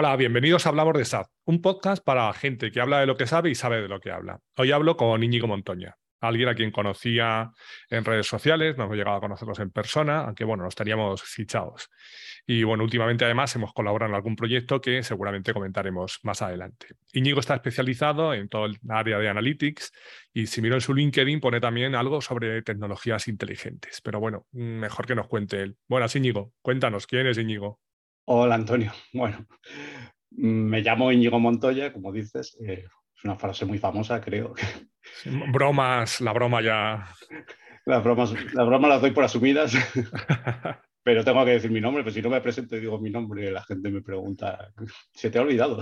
Hola, bienvenidos a Hablamos de SAP, un podcast para gente que habla de lo que sabe y sabe de lo que habla. Hoy hablo con Íñigo Montoña, alguien a quien conocía en redes sociales, no hemos llegado a conocerlos en persona, aunque bueno, nos estaríamos fichados. Y bueno, últimamente además hemos colaborado en algún proyecto que seguramente comentaremos más adelante. Íñigo está especializado en todo el área de analytics y si miro en su LinkedIn pone también algo sobre tecnologías inteligentes. Pero bueno, mejor que nos cuente él. Buenas, Íñigo, cuéntanos, ¿quién es Íñigo? Hola Antonio. Bueno, me llamo Íñigo Montoya, como dices. Eh, es una frase muy famosa, creo. bromas, la broma ya. Las bromas, las bromas las doy por asumidas. Pero tengo que decir mi nombre, pues si no me presento y digo mi nombre, la gente me pregunta, ¿se te ha olvidado?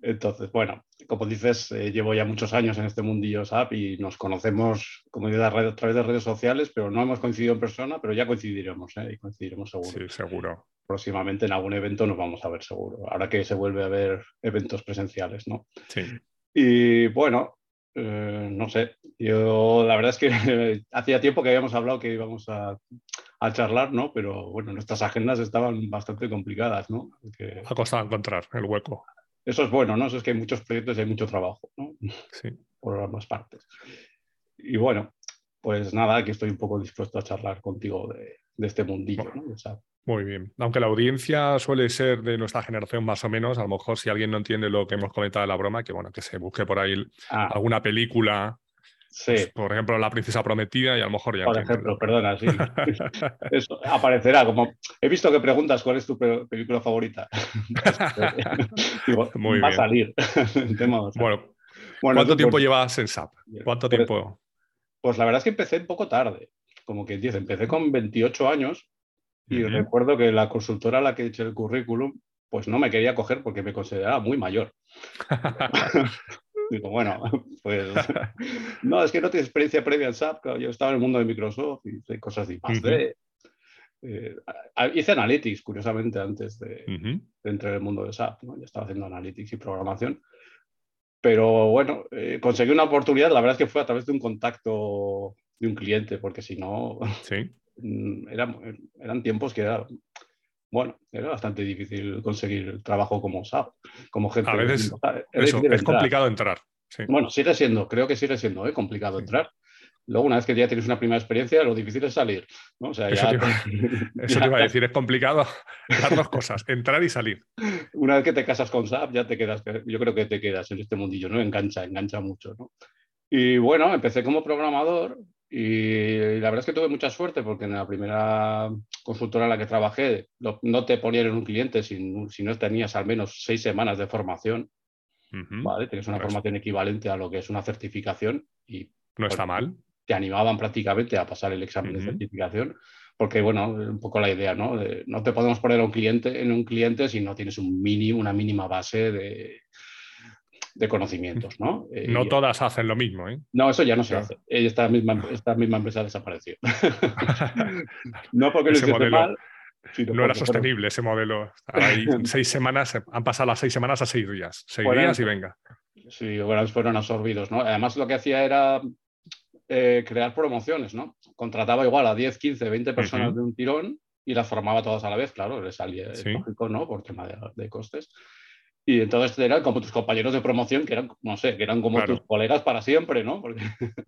Entonces, bueno, como dices, eh, llevo ya muchos años en este mundillo SAP y nos conocemos como a través de redes sociales, pero no hemos coincidido en persona, pero ya coincidiremos, ¿eh? y coincidiremos seguro. Sí, seguro próximamente en algún evento nos vamos a ver seguro, ahora que se vuelve a ver eventos presenciales, ¿no? Sí. Y bueno, eh, no sé, yo la verdad es que hacía tiempo que habíamos hablado que íbamos a, a, charlar, ¿no? Pero bueno, nuestras agendas estaban bastante complicadas, ¿no? Que... Ha costado encontrar el hueco. Eso es bueno, ¿no? Eso es que hay muchos proyectos y hay mucho trabajo, ¿no? Sí. Por ambas partes. Y bueno, pues nada, aquí estoy un poco dispuesto a charlar contigo de, de este mundillo, ¿no? O sea, muy bien. Aunque la audiencia suele ser de nuestra generación más o menos, a lo mejor si alguien no entiende lo que hemos comentado de la broma, que bueno, que se busque por ahí ah. alguna película. Sí. Pues, por ejemplo, La Princesa Prometida y a lo mejor ya. Por ejemplo, perdona, sí. Eso aparecerá como. He visto que preguntas cuál es tu película favorita. Muy va a salir. bueno, ¿cuánto tiempo llevas en SAP? ¿Cuánto pues, tiempo? Pues la verdad es que empecé un poco tarde. Como que dice, empecé con 28 años y recuerdo que la consultora a la que he hecho el currículum, pues no me quería coger porque me consideraba muy mayor. Digo, bueno, pues no, es que no tienes experiencia previa en SAP. Yo estaba en el mundo de Microsoft y hice cosas de I+D. Eh, hice Analytics, curiosamente, antes de, entrar en el mundo de SAP. ¿no? Ya estaba haciendo Analytics y programación. Pero bueno, eh, conseguí una oportunidad. La verdad es que fue a través de un contacto de un cliente, porque si no, ¿Sí? Mm, eran tiempos que era, bueno, era bastante difícil conseguir trabajo como SAP, como gente. A veces es complicado entrar. Bueno, sigue siendo, creo que sigue siendo ¿eh? complicado entrar. Luego, una vez que ya tienes una primera experiencia, lo difícil es salir. ¿no? O sea, eso, te iba, a decir, es complicado las dos cosas, entrar y salir. Una vez que te casas con SAP, ya te quedas, yo creo que te quedas en este mundillo, ¿no? Engancha, engancha mucho, ¿no? Y bueno, empecé como programador y la verdad es que tuve mucha suerte porque en la primera consultora en la que trabajé no te ponían en un cliente si, no tenías al menos seis semanas de formación. ¿vale? Tienes una formación equivalente a lo que es una certificación y no está pues, mal. Te animaban prácticamente a pasar el examen de certificación porque, bueno, un poco la idea, ¿no? no te podemos poner a un cliente, en un cliente si no tienes un mínimo, una mínima base de, de conocimientos, ¿no? Eh, todas hacen lo mismo, ¿eh? No, eso ya no se hace. Esta misma, esta misma empresa desapareció. no porque lo hiciese mal, no era sostenible ese modelo. Hay seis semanas, han pasado las seis semanas a seis días. Seis días y venga. Sí, bueno, fueron absorbidos, ¿no? Además, lo que hacía era eh, crear promociones, ¿no? Contrataba igual a 10, 15, 20 personas de un tirón y las formaba todas a la vez, claro, le salía lógico, ¿no? Por tema de costes. Y entonces eran como tus compañeros de promoción, que eran, no sé, que eran como tus colegas para siempre, ¿no? Porque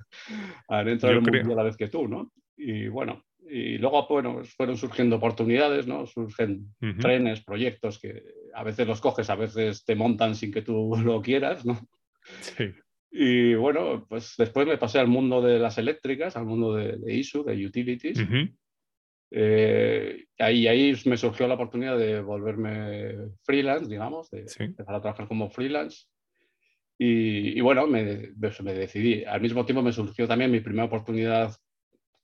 han entrado en el mundo a la vez que tú, ¿no? Y bueno, y luego, bueno, fueron surgiendo oportunidades, ¿no? Surgen trenes, proyectos que a veces los coges, a veces te montan sin que tú lo quieras, ¿no? Sí. Y bueno, pues después me pasé al mundo de las eléctricas, al mundo de, de ISU, de utilities. Eh, ahí, ahí me surgió la oportunidad de volverme freelance, digamos, de empezar a trabajar como freelance. Y, bueno, me, me, decidí. Al mismo tiempo me surgió también mi primera oportunidad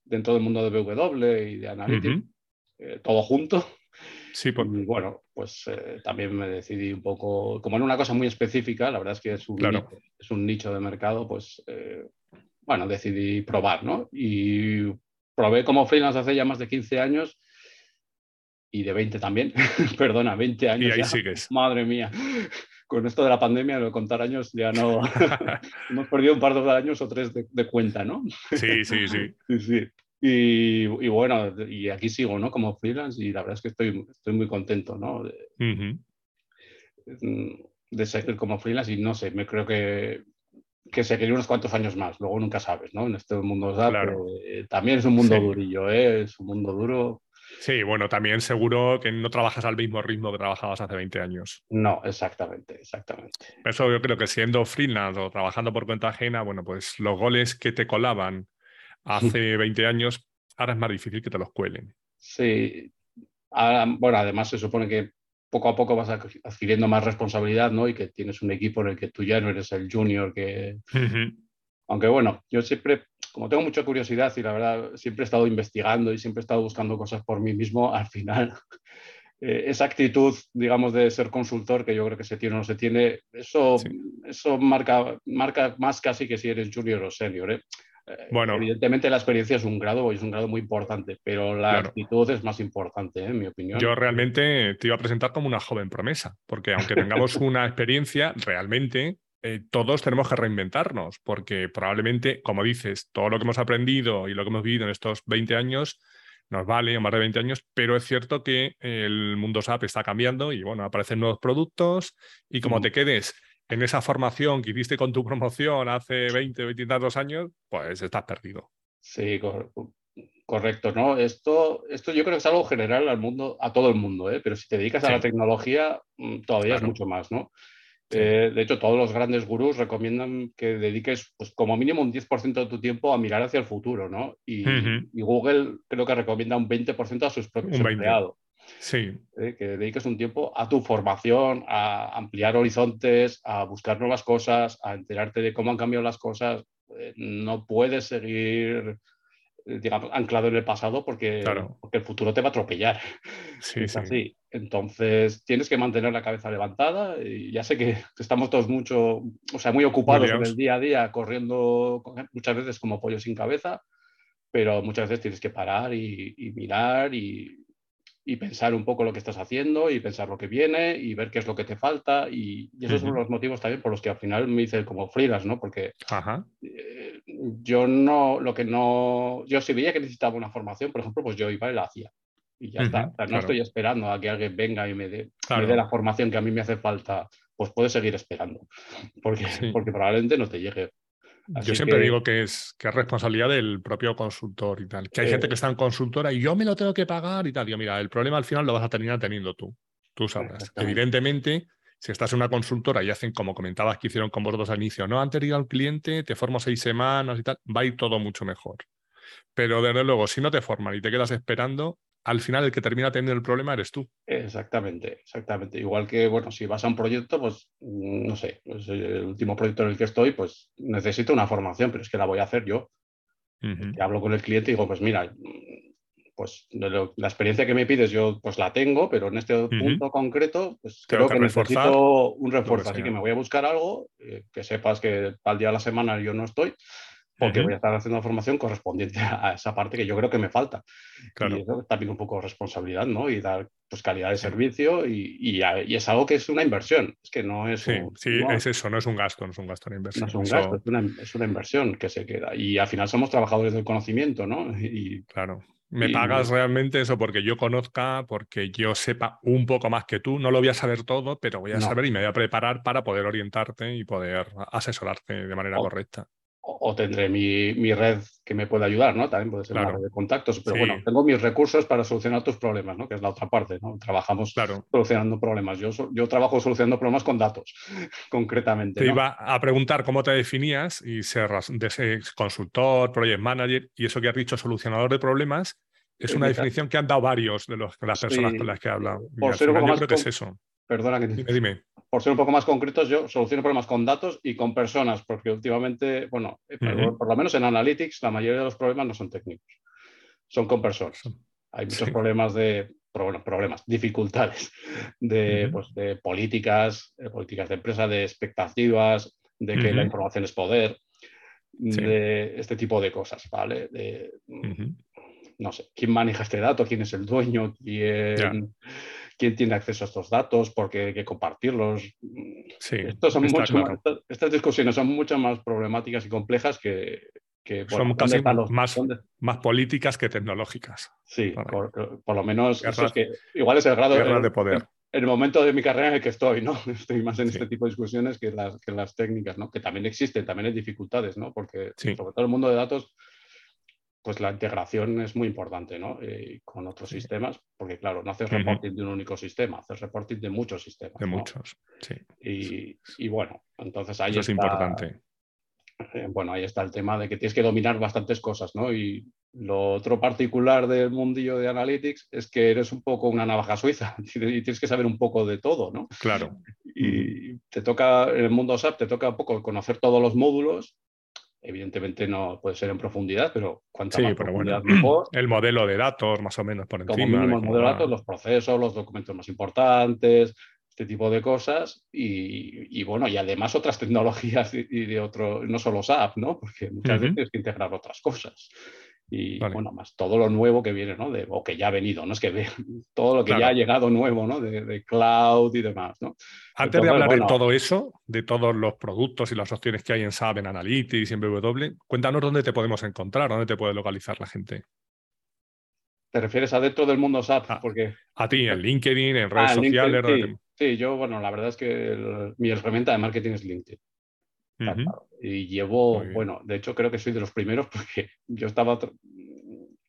dentro del mundo de BW y de Analytics, eh, todo junto. Sí, pues. Y bueno, pues eh, también me decidí un poco, como en una cosa muy específica, la verdad es que es un, nicho, es un nicho de mercado, pues bueno, decidí probar, ¿no? Y probé como freelance hace ya más de 15 años y de 20 también, perdona, 20 años. Y ahí sigues. Madre mía, con esto de la pandemia, lo de contar años ya no, hemos perdido un par de años o tres de, cuenta, ¿no? Sí, sí, sí. sí, Y, bueno, y aquí sigo, ¿no? Como freelance y la verdad es que estoy, estoy muy contento, ¿no? de seguir como freelance y no sé, me creo que, que seguiré unos cuantos años más, luego nunca sabes, ¿no? En este mundo eh, también es un mundo durillo, ¿eh? Es un mundo duro. Sí, bueno, también seguro que no trabajas al mismo ritmo que trabajabas hace 20 años. No, exactamente, exactamente. Eso yo creo que siendo freelance o trabajando por cuenta ajena, bueno, pues los goles que te colaban hace 20 años, ahora es más difícil que te los cuelen. Sí. bueno, además se supone que poco a poco vas adquiriendo más responsabilidad, ¿no? Y que tienes un equipo en el que tú ya no eres el junior que... Aunque bueno, yo siempre, como tengo mucha curiosidad y la verdad siempre he estado investigando y siempre he estado buscando cosas por mí mismo, al final eh, esa actitud, digamos, de ser consultor que yo creo que se tiene o no se tiene, eso, eso marca, marca más casi que si eres junior o senior. ¿eh? Eh, bueno, evidentemente la experiencia es un grado, es un grado muy importante, pero la actitud es más importante, ¿eh? en mi opinión. Yo realmente te iba a presentar como una joven promesa, porque aunque tengamos una experiencia, realmente eh, todos tenemos que reinventarnos, porque probablemente, como dices, todo lo que hemos aprendido y lo que hemos vivido en estos 20 años nos vale, o más de 20 años, pero es cierto que el mundo SAP está cambiando y bueno, aparecen nuevos productos y como te quedes en esa formación que hiciste con tu promoción hace 20, 20 y tantos años, pues estás perdido. Sí, correcto, ¿no? Esto, esto yo creo que es algo general al mundo, a todo el mundo, ¿eh? pero si te dedicas a la tecnología, mm, todavía es mucho más, ¿no? Eh, de hecho, todos los grandes gurús recomiendan que dediques pues, como mínimo un 10% de tu tiempo a mirar hacia el futuro, ¿no? Y, Google creo que recomienda un 20% a sus propios empleados. Sí. ¿eh? que dediques un tiempo a tu formación, a ampliar horizontes, a buscar nuevas cosas, a enterarte de cómo han cambiado las cosas. Eh, no puedes seguir digamos, anclado en el pasado porque, porque el futuro te va a atropellar. Sí, es así. Entonces tienes que mantener la cabeza levantada y ya sé que estamos todos mucho, o sea, muy ocupados en el día a día, corriendo muchas veces como pollo sin cabeza, pero muchas veces tienes que parar y mirar y, y pensar un poco lo que estás haciendo y pensar lo que viene y ver qué es lo que te falta. Y, esos son los motivos también por los que al final me hice como freelance, ¿no? Porque eh, yo no, lo que no, yo si veía que necesitaba una formación, por ejemplo, pues yo iba y la hacía. Y ya está. no estoy esperando a que alguien venga y me dé, la formación que a mí me hace falta. Pues puedes seguir esperando, porque, porque probablemente no te llegue yo siempre digo que es, que es responsabilidad del propio consultor y tal. Que hay gente que está en consultora y yo me lo tengo que pagar y tal. Digo, mira, el problema al final lo vas a terminar teniendo tú. Tú sabrás. Evidentemente, si estás en una consultora y hacen como comentabas que hicieron con vosotros al inicio, no han tenido al cliente, te formo seis semanas y tal, va a ir todo mucho mejor. Pero desde luego, si no te forman y te quedas esperando, al final el que termina teniendo el problema eres tú. Exactamente, exactamente. Igual que, bueno, si vas a un proyecto, pues, no sé, pues, el último proyecto en el que estoy, pues necesito una formación, pero es que la voy a hacer yo. hablo con el cliente y digo, pues mira, pues la experiencia que me pides yo pues la tengo, pero en este punto concreto, pues creo que, necesito un refuerzo. Así que me voy a buscar algo, eh, que sepas que al día de la semana yo no estoy, porque voy a estar haciendo formación correspondiente a esa parte que yo creo que me falta. Claro. Y eso también un poco responsabilidad, ¿no? Y dar pues, calidad de servicio y, y, es algo que es una inversión. Es que no es. Sí, sí es eso, no es un gasto, no es un gasto, una inversión. No es un gasto, es, una, es, una, inversión que se queda. Y al final somos trabajadores del conocimiento, ¿no? Y, claro. Me pagas realmente eso porque yo conozca, porque yo sepa un poco más que tú. No lo voy a saber todo, pero voy a saber y me voy a preparar para poder orientarte y poder asesorarte de manera correcta o tendré mi, red que me puede ayudar, ¿no? También puede ser una red de contactos, pero bueno, tengo mis recursos para solucionar tus problemas, ¿no? Que es la otra parte, ¿no? Trabajamos solucionando problemas. Yo, yo trabajo solucionando problemas con datos, concretamente. Te iba a preguntar cómo te definías y ser de consultor, project manager, y eso que has dicho, solucionador de problemas, es una definición que han dado varios de, los, las personas con las que he hablado. Por ser yo creo que es eso. Perdona que te... dime por ser un poco más concretos, yo soluciono problemas con datos y con personas, porque últimamente, bueno, eh, por, lo menos en Analytics, la mayoría de los problemas no son técnicos, son con personas. Hay muchos problemas de, bueno, problemas, dificultades de, pues, de políticas, de políticas de empresa, de expectativas, de que la información es poder, de este tipo de cosas, ¿vale? De, No sé, quién maneja este dato, quién es el dueño, quién quién tiene acceso a estos datos, porque hay que compartirlos. Sí, son estas, discusiones son mucho más problemáticas y complejas que... son casi más, más políticas que tecnológicas. Sí, por, lo menos que igual es el grado de, poder. en el momento de mi carrera en el que estoy, ¿no? Estoy más en este tipo de discusiones que las, que las técnicas, ¿no? Que también existen, también hay dificultades, ¿no? Porque sobre todo el mundo de datos, pues la integración es muy importante, ¿no? Eh, con otros sistemas, porque claro, no haces reporting de un único sistema, haces reporting de muchos sistemas. De muchos, sí. Y, y, bueno, entonces ahí Eso es importante. Eh, bueno, ahí está el tema de que tienes que dominar bastantes cosas, ¿no? Y lo otro particular del mundillo de Analytics es que eres un poco una navaja suiza y tienes que saber un poco de todo, ¿no? Claro. Y te toca, en el mundo SAP te toca un poco conocer todos los módulos. Evidentemente no puede ser en profundidad, pero cuanto más profundidad mejor. El modelo de datos, más o menos, por encima. Como mínimo el modelo de datos, los procesos, los documentos más importantes, este tipo de cosas y, bueno, y además otras tecnologías y, de otro, no solo SAP, ¿no? Porque muchas veces tienes que integrar otras cosas. Y bueno, más todo lo nuevo que viene, ¿no? De, o que ya ha venido, ¿no? Es que todo lo que ya ha llegado nuevo, ¿no? De, cloud y demás, ¿no? Antes de hablar de todo eso, de todos los productos y las opciones que hay en SAP, en Analytics y en BW, cuéntanos dónde te podemos encontrar, dónde te puede localizar la gente. ¿Te refieres a dentro del mundo SAP? A, Porque... a ti, en LinkedIn, en redes ah, sociales. Sí, yo, bueno, la verdad es que mi herramienta de marketing es LinkedIn. Y llevo, bueno, de hecho creo que soy de los primeros porque yo estaba,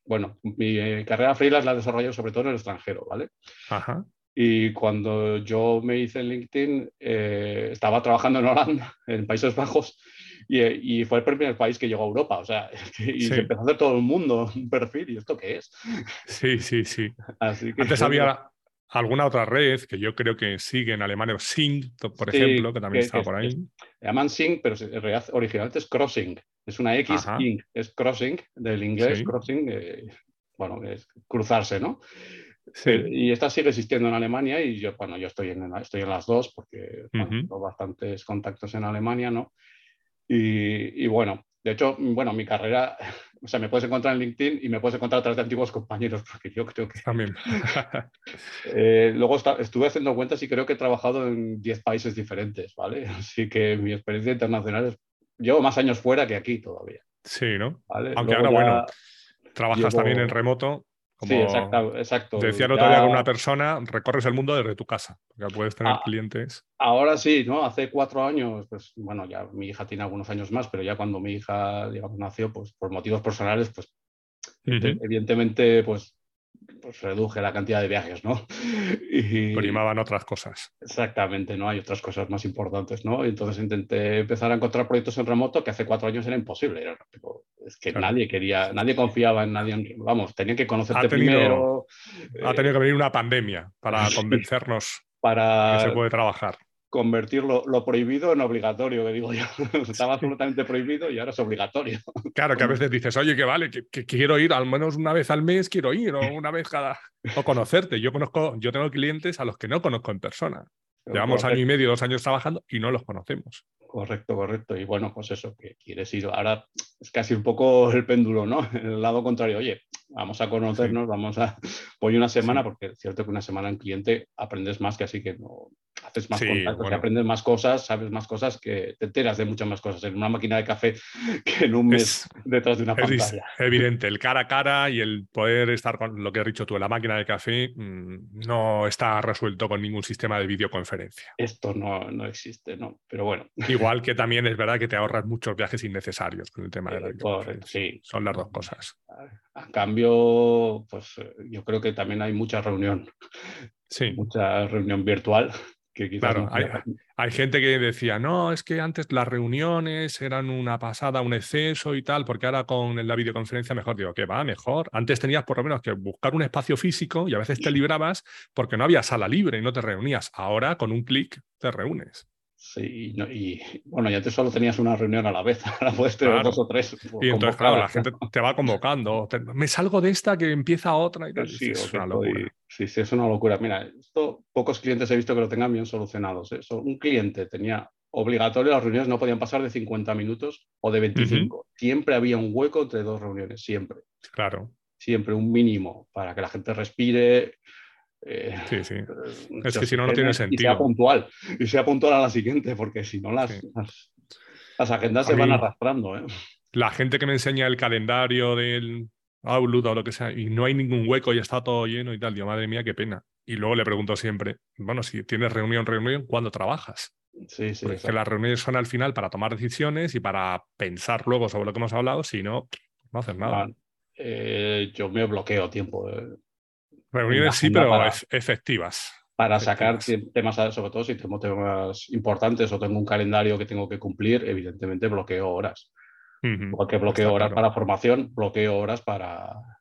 bueno, mi eh, carrera freelance la he desarrollado sobre todo en el extranjero, ¿vale? Ajá. Y cuando yo me hice en LinkedIn, eh, estaba trabajando en Holanda, en Países Bajos, y, fue el primer país que llegó a Europa. O sea, y se empezó a hacer todo el mundo un perfil. ¿Y esto qué es? Sí, sí, sí. Antes había, alguna otra red que yo creo que sigue en alemán, Sing, por ejemplo, que también está por ahí. Se llaman Sing, pero en realidad originalmente es Crossing. Es una X, es Crossing, del inglés, Crossing, eh, bueno, es cruzarse, ¿no? Y esta sigue existiendo en Alemania y yo, bueno, yo estoy en, estoy en las dos porque tengo bastantes contactos en Alemania, ¿no? Y, y, bueno, de hecho, bueno, mi carrera o sea, me puedes encontrar en LinkedIn y me puedes encontrar a través de antiguos compañeros, porque yo creo que... También. eh, luego estuve haciendo cuentas y creo que he trabajado en 10 países diferentes, ¿vale? Así que mi experiencia internacional es... Llevo más años fuera que aquí todavía. Sí, ¿no? Aunque ahora, bueno, trabajas también en remoto sí, exacto, exacto. Decía el otro día con una persona, recorres el mundo desde tu casa, porque puedes tener ah, clientes. Ahora sí, ¿no? Hace cuatro años, pues bueno, ya mi hija tiene algunos años más, pero ya cuando mi hija, digamos, nació, pues por motivos personales, pues evidentemente, pues pues reduje la cantidad de viajes, ¿no? Y, Primaban otras cosas. Exactamente, ¿no? Hay otras cosas más importantes, ¿no? Y entonces intenté empezar a encontrar proyectos en remoto que hace cuatro años era imposible. es que nadie quería, nadie confiaba en nadie. Vamos, tenían que conocerte primero. Ha tenido que venir una pandemia para convencernos para que se puede trabajar convertir lo, prohibido en obligatorio, que digo yo. Estaba absolutamente prohibido y ahora es obligatorio. Claro, que a veces dices, oye, que vale, que, quiero ir al menos una vez al mes, quiero ir, o una vez cada. o conocerte. Yo conozco, yo tengo clientes a los que no conozco en persona. Llevamos año y medio, dos años trabajando y no los conocemos. Correcto, correcto. Y bueno, pues eso, que quieres ir. Ahora es casi un poco el péndulo, ¿no? El lado contrario, oye, vamos a conocernos, vamos a. Voy una semana, porque es cierto que una semana en cliente aprendes más que así que no haces más contactos, aprendes más cosas, sabes más cosas, que te enteras de muchas más cosas en una máquina de café que en un mes detrás de una pantalla. Es evidente, el cara a cara y el poder estar con lo que has dicho tú, en la máquina de café mm, no está resuelto con ningún sistema de videoconferencia. Esto no, no existe, ¿no? Pero bueno. Igual que también es verdad que te ahorras muchos viajes innecesarios con el tema de la videoconferencia. Sí. Son las dos cosas. A cambio, pues yo creo que también hay mucha reunión. Sí. Mucha reunión virtual claro, hay, gente que decía, no, es que antes las reuniones eran una pasada, un exceso y tal, porque ahora con la videoconferencia mejor digo, que va, mejor. Antes tenías por lo menos que buscar un espacio físico y a veces te librabas porque no había sala libre y no te reunías. Ahora con un clic te reúnes. Sí, y bueno, ya te solo tenías una reunión a la vez, ahora puedes tener dos o tres. Y entonces, claro, la gente te va convocando. me salgo de esta que empieza otra y tal. Sí, es una locura. Sí, sí, es una locura. Mira, esto pocos clientes he visto que lo tengan bien solucionados. ¿eh? un cliente tenía obligatorio, las reuniones no podían pasar de 50 minutos o de 25. Siempre había un hueco entre dos reuniones, siempre. Claro. Siempre un mínimo para que la gente respire, eh, sí, sí. Es que si no, no tiene sentido. Y sea puntual. Y sea puntual a la siguiente, porque si no, las, las, agendas se van arrastrando. ¿eh? La gente que me enseña el calendario del Outlook o lo que sea, y no hay ningún hueco y está todo lleno y tal, digo, madre mía, qué pena. y luego le pregunto siempre, bueno, si tienes reunión, reunión, ¿cuándo trabajas? Sí, sí. Porque las reuniones son al final para tomar decisiones y para pensar luego sobre lo que hemos hablado, si no, no haces nada. Eh, yo me bloqueo tiempo. Reuniones sí, pero efectivas. Para sacar temas, sobre todo si tengo temas importantes o tengo un calendario que tengo que cumplir, evidentemente bloqueo horas. Porque bloqueo horas para formación, bloqueo horas para,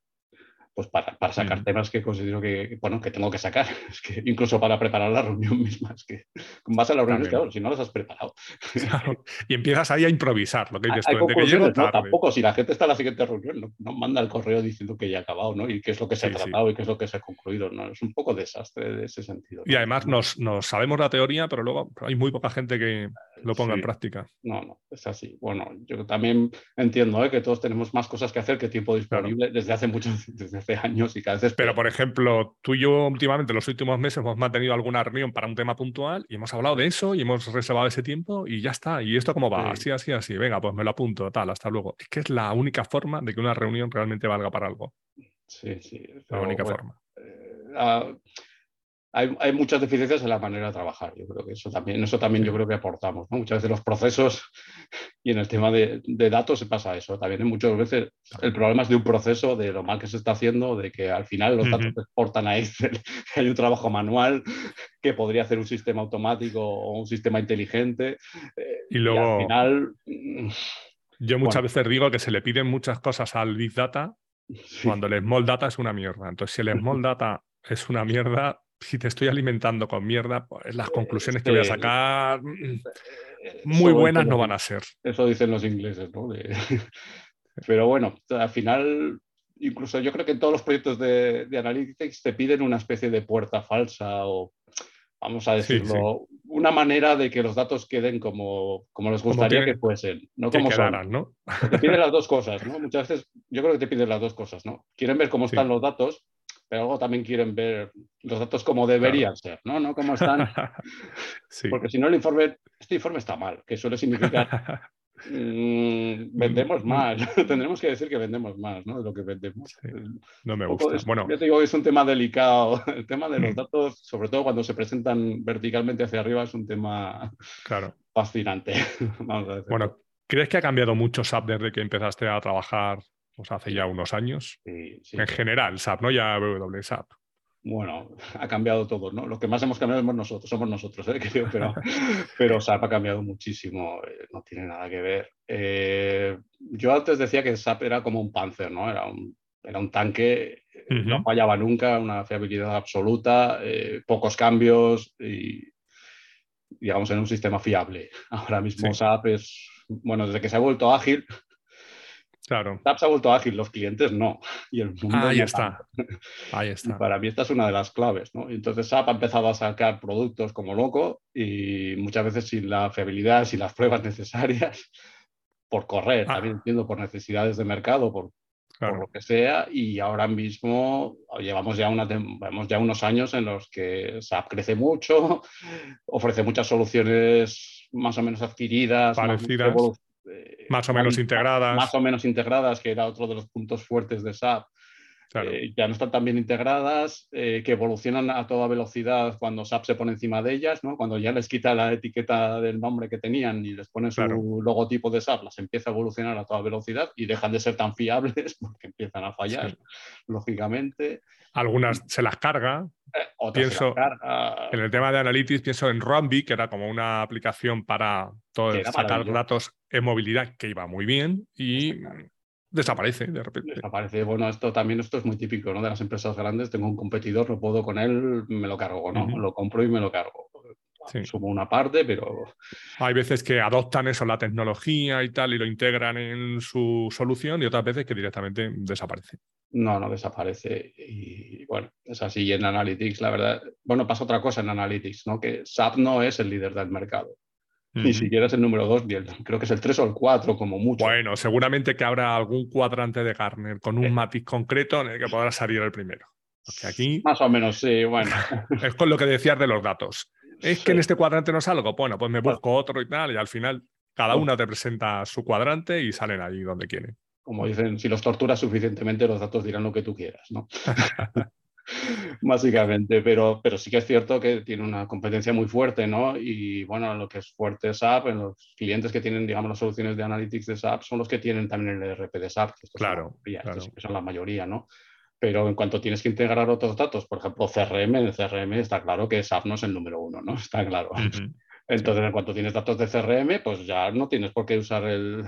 pues para, para sacar temas que considero que, bueno, que tengo que sacar. Es que incluso para preparar la reunión misma, es que con base a las reuniones, claro, si no las has preparado. Y empiezas ahí a improvisar, lo que dices tú, que tampoco, si la gente está en la siguiente reunión, no, manda el correo diciendo que ya ha acabado, ¿no? Y qué es lo que se ha tratado y qué es lo que se ha concluido, ¿no? Es un poco desastre de ese sentido. Y además nos, nos, sabemos la teoría, pero luego hay muy poca gente que lo ponga en práctica. No, no, es así. Bueno, yo también entiendo ¿eh? que todos tenemos más cosas que hacer que tiempo disponible desde hace muchos, desde años y cada vez... Pero, por ejemplo, tú y yo últimamente, los últimos meses, hemos mantenido alguna reunión para un tema puntual y hemos hablado de eso y hemos reservado ese tiempo y ya está. ¿Y esto cómo va? Así, así, así. Venga, pues me lo apunto, tal, hasta luego. Es que es la única forma de que una reunión realmente valga para algo. Sí, sí. La única forma. Eh, hay, muchas deficiencias en la manera de trabajar. Yo creo que eso también, eso también yo creo que aportamos. Muchas veces los procesos y en el tema de, datos se pasa eso. También muchas veces el problema es de un proceso, de lo mal que se está haciendo, de que al final los datos se exportan a Excel, hay un trabajo manual que podría hacer un sistema automático o un sistema inteligente. Eh, y luego... al final... Yo muchas veces digo que se le piden muchas cosas al Big Data cuando el Small Data es una mierda. Entonces, si el Small Data es una mierda, si te estoy alimentando con mierda, pues las conclusiones que voy a sacar mm, mm, eh, muy buenas no van a ser. Eso dicen los ingleses, ¿no? Pero bueno, al final, incluso yo creo que en todos los proyectos de, de Analytics te piden una especie de puerta falsa o, vamos a decirlo, una manera de que los datos queden como, como les gustaría que fuesen, no como quedaran, ¿no? Te piden las dos cosas, ¿no? Muchas veces yo creo que te piden las dos cosas, ¿no? Quieren ver cómo están los datos pero luego también quieren ver los datos como deberían ser, ¿no? No como están. Porque si no, el informe, este informe está mal, que suele significar mm, vendemos más. Tendremos que decir que vendemos más, ¿no? De lo que vendemos. No me gusta. bueno, yo te digo que es un tema delicado. El tema de los mm. datos, sobre todo cuando se presentan verticalmente hacia arriba, es un tema claro. fascinante. Bueno, ¿crees que ha cambiado mucho SAP desde que empezaste a trabajar pues hace ya unos años. En general, SAP, no ya W SAP. Bueno, ha cambiado todo, ¿no? Lo que más hemos cambiado somos nosotros, somos nosotros, ¿eh? pero, pero SAP ha cambiado muchísimo, eh, no tiene nada que ver. Eh, yo antes decía que SAP era como un Panzer, ¿no? Era un, era un tanque, no fallaba nunca, una fiabilidad absoluta, pocos cambios y, digamos, en un sistema fiable. Ahora mismo SAP es, bueno, desde que se ha vuelto ágil, Claro. SAP se ha vuelto ágil, los clientes no. Y el mundo Ahí está. Ahí está. para mí esta es una de las claves. ¿no? Entonces SAP ha empezado a sacar productos como loco y muchas veces sin la fiabilidad, sin las pruebas necesarias, por correr, ah. también entiendo, por necesidades de mercado, por, lo que sea. Y ahora mismo llevamos ya, una, ya unos años en los que SAP crece mucho, ofrece muchas soluciones más o menos adquiridas, parecidas. Más o menos integradas. Más o menos integradas, que era otro de los puntos fuertes de SAP. Eh, ya no están tan bien integradas, eh, que evolucionan a toda velocidad cuando SAP se pone encima de ellas, ¿no? cuando ya les quita la etiqueta del nombre que tenían y les pone su logotipo de SAP, las empieza a evolucionar a toda velocidad y dejan de ser tan fiables porque empiezan a fallar, lógicamente. Algunas se las carga. pienso, En el tema de Analytics pienso en Rumby, que era como una aplicación para todo, sacar datos en movilidad que iba muy bien y desaparece de repente. Desaparece. Bueno, esto también esto es muy típico ¿no? de las empresas grandes. Tengo un competidor, no puedo con él, me lo cargo, ¿no? Lo compro y me lo cargo. Sumo una parte, pero... Hay veces que adoptan eso, la tecnología y tal, y lo integran en su solución, y otras veces que directamente desaparece. No, no desaparece. Y bueno, es así. Y en Analytics, la verdad, bueno, pasa otra cosa en Analytics, ¿no? Que SAP no es el líder del mercado. Ni siquiera es el número 2, creo que es el 3 o el 4 como mucho. Bueno, seguramente que habrá algún cuadrante de Gartner con un eh. matiz concreto en el que podrá salir el primero. Porque aquí... Más o menos, sí, bueno. es con lo que decías de los datos. Es que en este cuadrante no salgo, bueno, pues me busco otro y tal, y al final cada una te presenta su cuadrante y salen ahí donde quieren. Como dicen, si los torturas suficientemente, los datos dirán lo que tú quieras, ¿no? Básicamente, pero, pero sí que es cierto que tiene una competencia muy fuerte, ¿no? Y bueno, lo que es fuerte SAP, en los clientes que tienen, digamos, las soluciones de analytics de SAP son los que tienen también el ERP de SAP, que claro, son la mayoría, ¿no? Pero en cuanto tienes que integrar otros datos, por ejemplo, CRM, en el CRM está claro que SAP no es el número uno, ¿no? Está claro. Entonces, en cuanto tienes datos de CRM, pues ya no tienes por qué usar el,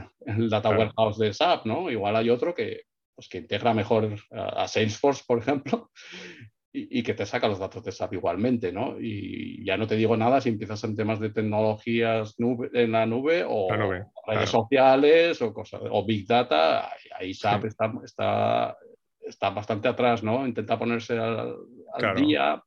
Data Warehouse de SAP, ¿no? Igual hay otro que, pues, que integra mejor a, Salesforce, por ejemplo, y, que te saca los datos de SAP igualmente, ¿no? Y ya no te digo nada si empiezas en temas de tecnologías en la nube o redes sociales o cosas, o Big Data, ahí SAP está, está, está bastante atrás, ¿no? Intenta ponerse al, día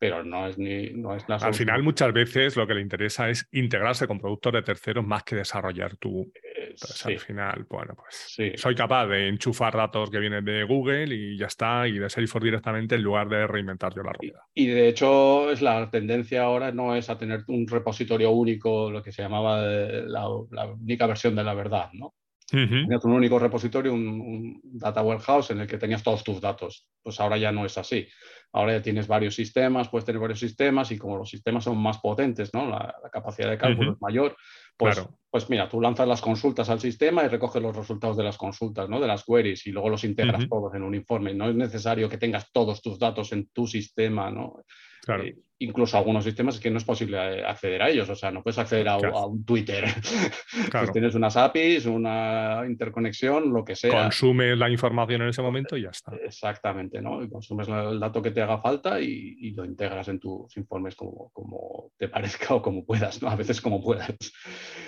pero no es, ni, no es la Al final, muchas veces lo que le interesa es integrarse con productos de terceros más que desarrollar tú. Eh, al final, bueno, pues soy capaz de enchufar datos que vienen de Google y ya está, y de Salesforce directamente en lugar de reinventar yo la rueda. Y, de hecho, es la tendencia ahora no es a tener un repositorio único, lo que se llamaba la, la única versión de la verdad, ¿no? Tenías un único repositorio, un, data warehouse en el que tenías todos tus datos. Pues ahora ya no es así. Ahora ya tienes varios sistemas, puedes tener varios sistemas y como los sistemas son más potentes, ¿no? la, capacidad de cálculo es mayor, pues, pues mira, tú lanzas las consultas al sistema y recoges los resultados de las consultas, ¿no? de las queries y luego los integras todos en un informe. No es necesario que tengas todos tus datos en tu sistema. ¿no? Claro. Eh, incluso algunos sistemas es que no es posible eh, acceder a ellos, o sea, no puedes acceder a, un Twitter. Pues tienes unas APIs, una interconexión, lo que sea. Consumes la información en ese momento y ya está. Exactamente, ¿no? Y consumes el dato que te haga falta y, lo integras en tus informes como, como, te parezca o como puedas, ¿no? A veces como puedas.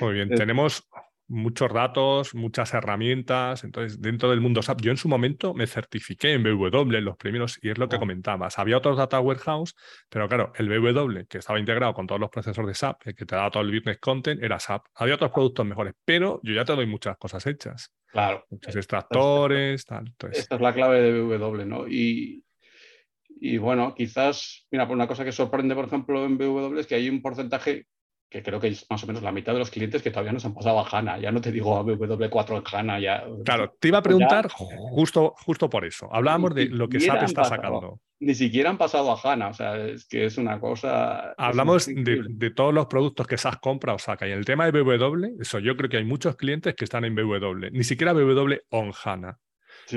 Muy bien, tenemos muchos datos, muchas herramientas. Entonces, dentro del mundo SAP, yo en su momento me certifiqué en BW, en los primeros, y es lo que comentabas. Había otros data warehouse, pero claro, el BW, que estaba integrado con todos los procesos de SAP, el que te daba todo el business content, era SAP. Había otros productos mejores, pero yo ya te doy muchas cosas hechas. Claro. Muchos extractores, tal. Esta es la clave de BW, ¿no? Y, y bueno, quizás, mira, por una cosa que sorprende, por ejemplo, en BW es que hay un porcentaje que creo que es más o menos la mitad de los clientes que todavía no se han pasado a HANA. Ya no te digo a W4 en HANA. Ya, claro, te iba a preguntar justo, justo por eso. Hablábamos de lo que SAP está sacando. Ni siquiera han pasado a HANA, o sea, es que es una cosa... Hablamos de, todos los productos que SAP compra o saca. Y en el tema de BW, eso yo creo que hay muchos clientes que están en BW, ni siquiera BW on HANA.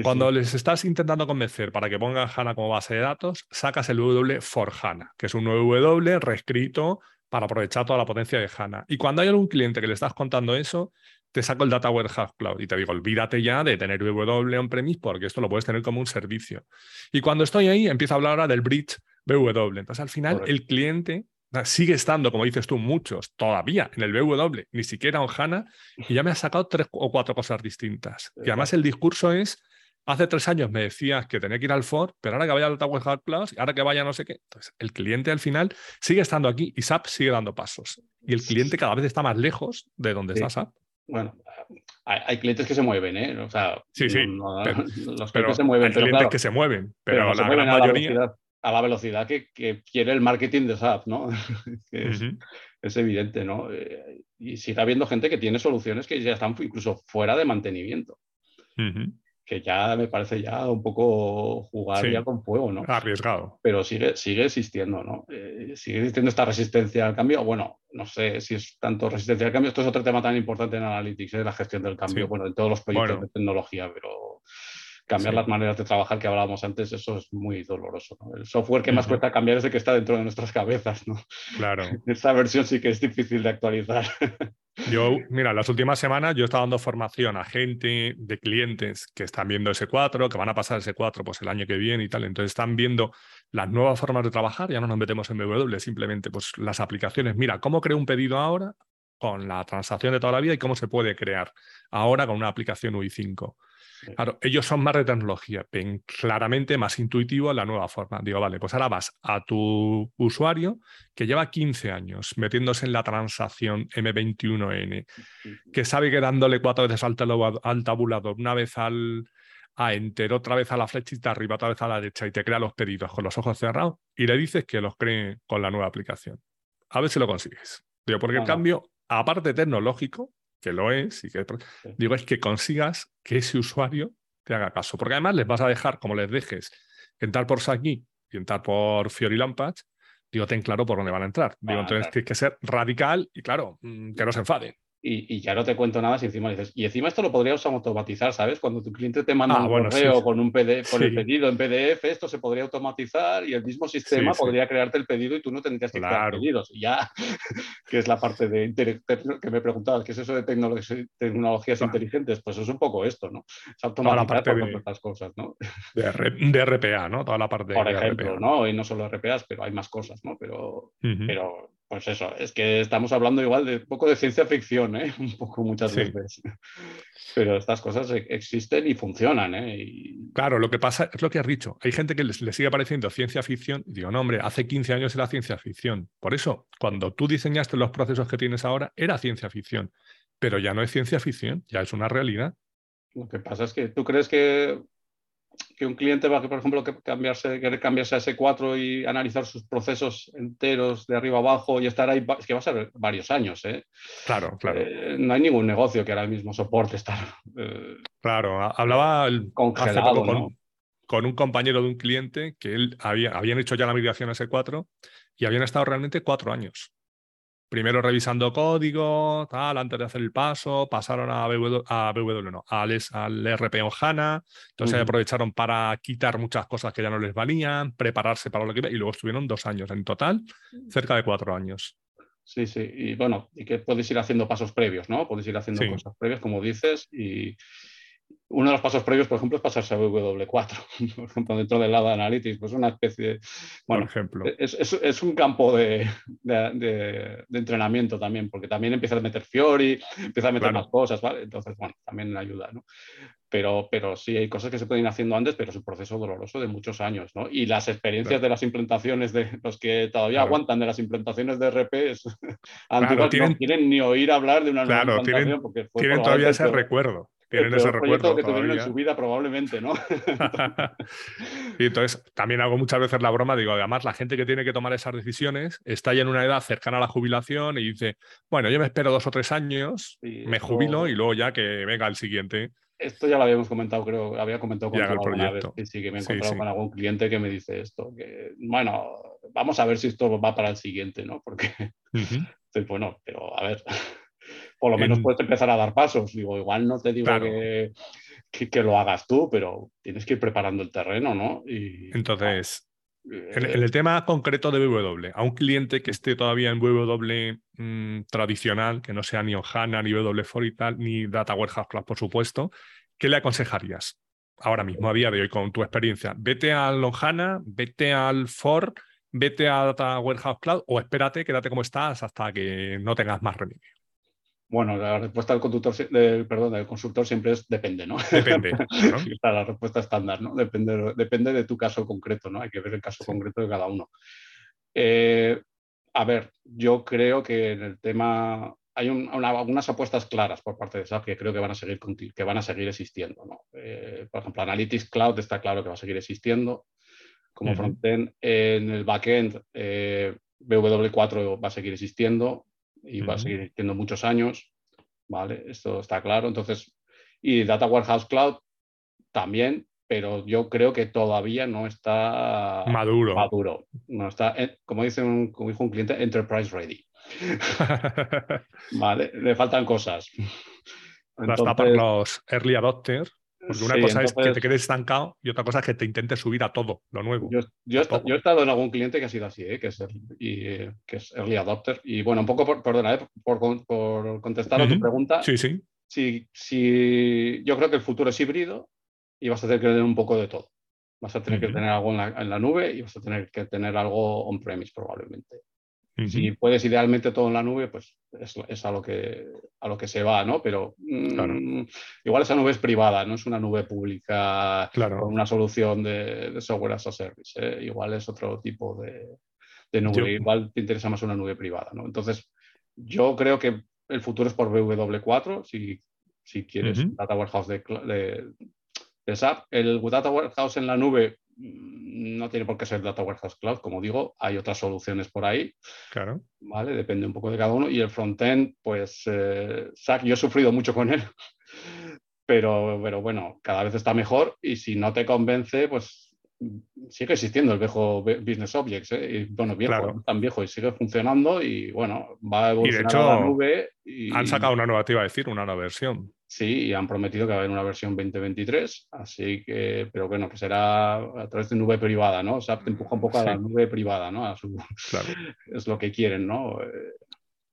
Cuando les estás intentando convencer para que pongan HANA como base de datos, sacas el BW for HANA, que es un nuevo W reescrito para aprovechar toda la potencia de HANA. Y cuando hay algún cliente que le estás contando eso, te saco el Data Warehouse Cloud y te digo, olvídate ya de tener BW on-premise porque esto lo puedes tener como un servicio. Y cuando estoy ahí, empiezo a hablar ahora del bridge BW. Entonces, al final, el cliente sigue estando, como dices tú, muchos todavía en el BW, ni siquiera en HANA, y ya me ha sacado tres o cuatro cosas distintas. Y además el discurso es Hace tres años me decías que tenía que ir al Ford, pero ahora que vaya al Tower Hard Plus, ahora que vaya no sé qué. Entonces, el cliente al final sigue estando aquí y SAP sigue dando pasos. Y el cliente cada vez está más lejos de donde está SAP. Bueno, hay, clientes que se mueven, ¿eh? O sea, sí, sí. los clientes se mueven. Hay clientes que se mueven, pero, la gran mayoría. A la velocidad, que, quiere el marketing de SAP, ¿no? es, evidente, ¿no? Eh, y sigue habiendo gente que tiene soluciones que ya están incluso fuera de mantenimiento que ya me parece ya un poco jugar ya con fuego, ¿no? Arriesgado. Pero sigue, sigue existiendo, ¿no? Eh, sigue existiendo esta resistencia al cambio. Bueno, no sé si es tanto resistencia al cambio. Esto es otro tema tan importante en Analytics, es ¿eh? la gestión del cambio, bueno, en todos los proyectos de tecnología, pero cambiar las maneras de trabajar que hablábamos antes, eso es muy doloroso. El software que más cuesta cambiar es el que está dentro de nuestras cabezas, ¿no? Claro. Esta versión sí que es difícil de actualizar. Yo, mira, las últimas semanas yo he estado dando formación a gente de clientes que están viendo ese 4, que van a pasar ese 4 pues el año que viene y tal. Entonces están viendo las nuevas formas de trabajar, ya no nos metemos en BW, simplemente pues las aplicaciones. Mira, ¿cómo creo un pedido ahora con la transacción de toda la vida y cómo se puede crear ahora con una aplicación UI5? Claro, ellos son más de tecnología, ven claramente más intuitivo la nueva forma. Digo, vale, pues ahora vas a tu usuario que lleva 15 años metiéndose en la transacción M21N, que sabe que dándole cuatro veces al, al tabulador, una vez al a enter, otra vez a la flechita arriba, otra vez a la derecha y te crea los pedidos con los ojos cerrados y le dices que los cree con la nueva aplicación. A ver si lo consigues. Digo, porque el cambio, aparte tecnológico, que lo es, y que digo, es que consigas que ese usuario te haga caso. Porque además les vas a dejar, como les dejes, entrar por aquí y entrar por Fiori Lampage, digo, ten claro por dónde van a entrar. Digo, entonces tienes que ser radical y claro, mm, que no se enfaden y, ya no te cuento nada si encima dices, y encima esto lo podrías automatizar, ¿sabes? Cuando tu cliente te manda ah, un correo con un PDF, con el pedido en PDF, esto se podría automatizar y el mismo sistema podría crearte el pedido y tú no tendrías que crear pedidos. Y ya, que es la parte de que me preguntabas, ¿qué es eso de tecnologías inteligentes? Pues es un poco esto, ¿no? Es automatizar por estas cosas, ¿no? De, RPA, ¿no? Toda la parte Por ejemplo, ¿no? Y no solo RPAs, pero hay más cosas, ¿no? Pero, pero pues eso, es que estamos hablando igual de un poco de ciencia ficción, ¿eh? un poco muchas veces. Pero estas cosas e-, existen y funcionan. ¿eh? Claro, lo que pasa es lo que has dicho. Hay gente que le, sigue pareciendo ciencia ficción y digo, no, hombre, hace 15 años era ciencia ficción. Por eso, cuando tú diseñaste los procesos que tienes ahora, era ciencia ficción. Pero ya no es ciencia ficción, ya es una realidad. Lo que pasa es que tú crees que que un cliente va, por ejemplo, que cambiarse, querer cambiarse a S4 y analizar sus procesos enteros de arriba abajo y estar ahí, es que va a ser varios años. ¿eh? Claro, claro. Eh, no hay ningún negocio que ahora mismo soporte estar. Eh, claro, hablaba el, congelado con, con, un compañero de un cliente que él había, habían hecho ya la migración a S4 y habían estado realmente cuatro años primero revisando código, tal, antes de hacer el paso, pasaron a BW, a no, al, al RP o HANA, entonces aprovecharon para quitar muchas cosas que ya no les valían, prepararse para lo que iba, y luego estuvieron dos años en total, cerca de cuatro años. Sí, sí, y bueno, y que podéis ir haciendo pasos previos, ¿no? Podéis ir haciendo cosas previas, como dices, y, uno de los pasos previos, por ejemplo, es pasarse a W4, por ejemplo, dentro del lado de Analytics, pues una especie de... Bueno, por ejemplo. Es, es, un campo de, de, entrenamiento también, porque también empieza a meter Fiori, empieza a meter más cosas, ¿vale? Entonces, bueno, también ayuda, ¿no? Pero, pero sí, hay cosas que se pueden ir haciendo antes, pero es un proceso doloroso de muchos años, ¿no? Y las experiencias de las implementaciones de los que todavía aguantan de las implementaciones de RP es, antiguas, no quieren ni oír hablar de una nueva implementación porque tienen todavía ese recuerdo tienen ese recuerdo. que tuvieron en su vida, probablemente, ¿no? y entonces también hago muchas veces la broma, digo, además la gente que tiene que tomar esas decisiones está ya en una edad cercana a la jubilación y dice, bueno, yo me espero dos o tres años, me jubilo y luego ya que venga el siguiente. Esto ya lo habíamos comentado, creo, había comentado con alguna vez. Sí, sí, que me he encontrado con algún cliente que me dice esto, que bueno, vamos a ver si esto va para el siguiente, ¿no? Porque, bueno, pero a ver por lo menos puedes empezar a dar pasos. Digo, igual no te digo que, que, lo hagas tú, pero tienes que ir preparando el terreno, ¿no? Y, Entonces, en, eh, el tema concreto de WW, a un cliente que esté todavía en WW mm, tradicional, que no sea ni HANA, ni W4 y tal, ni Data Warehouse Cloud, por supuesto, ¿qué le aconsejarías? Ahora mismo, a día de hoy, con tu experiencia, vete al HANA, vete al FOR, vete a Data Warehouse Cloud o espérate, quédate como estás hasta que no tengas más remedio. Bueno, la respuesta del conductor, del, perdón, del consultor siempre es depende, ¿no? Depende. la respuesta estándar, ¿no? Depende, depende de tu caso concreto, ¿no? Hay que ver el caso concreto de cada uno. Eh, a ver, yo creo que en el tema hay algunas apuestas claras por parte de SAP que creo que van a seguir, que van a seguir existiendo. ¿no? Eh, por ejemplo, Analytics Cloud está claro que va a seguir existiendo como frontend. En el backend, eh, BW4 va a seguir existiendo y va a seguir existiendo muchos años, ¿vale? Esto está claro. Entonces, y Data Warehouse Cloud también, pero yo creo que todavía no está maduro. maduro. No está, como, dice un, como dijo un cliente, enterprise ready. vale, le faltan cosas. Entonces, para los early adopters porque una cosa es que te quedes estancado y otra cosa es que te intentes subir a todo, lo nuevo. Yo, yo, he, estado en algún cliente que ha sido así, ¿eh? que, es y, que es early adopter. Y bueno, un poco, por, perdona, ¿eh? por, por, contestar a tu pregunta. Sí, sí. Si, si, yo creo que el futuro es híbrido y vas a tener que tener un poco de todo. Vas a tener que tener algo en la, en la, nube y vas a tener que tener algo on-premise probablemente. Si puedes idealmente todo en la nube, pues es, a, lo que, a lo que se va, ¿no? Pero mm, igual esa nube es privada, no es una nube pública con una solución de, software as a service. ¿eh? Igual es otro tipo de, nube, igual te interesa más una nube privada, ¿no? Entonces, yo creo que el futuro es por BW4, si, si quieres Data Warehouse de, de SAP. El Data Warehouse en la nube no tiene por qué ser Data Warehouse Cloud, como digo, hay otras soluciones por ahí. Claro. ¿Vale? Depende un poco de cada uno. Y el frontend, pues, eh, yo he sufrido mucho con él, pero, pero bueno, cada vez está mejor y si no te convence, pues sigue existiendo el viejo Business Objects, ¿eh? y, bueno, viejo, tan viejo y sigue funcionando y bueno, va a evolucionar a la nube. Y... Han sacado una nueva, te iba a decir, una nueva versión. Sí, y han prometido que va a haber una versión 2023, así que, pero bueno, que será a través de nube privada, ¿no? O sea, te empuja un poco a la nube privada, ¿no? A su... claro. Es lo que quieren, ¿no? Eh,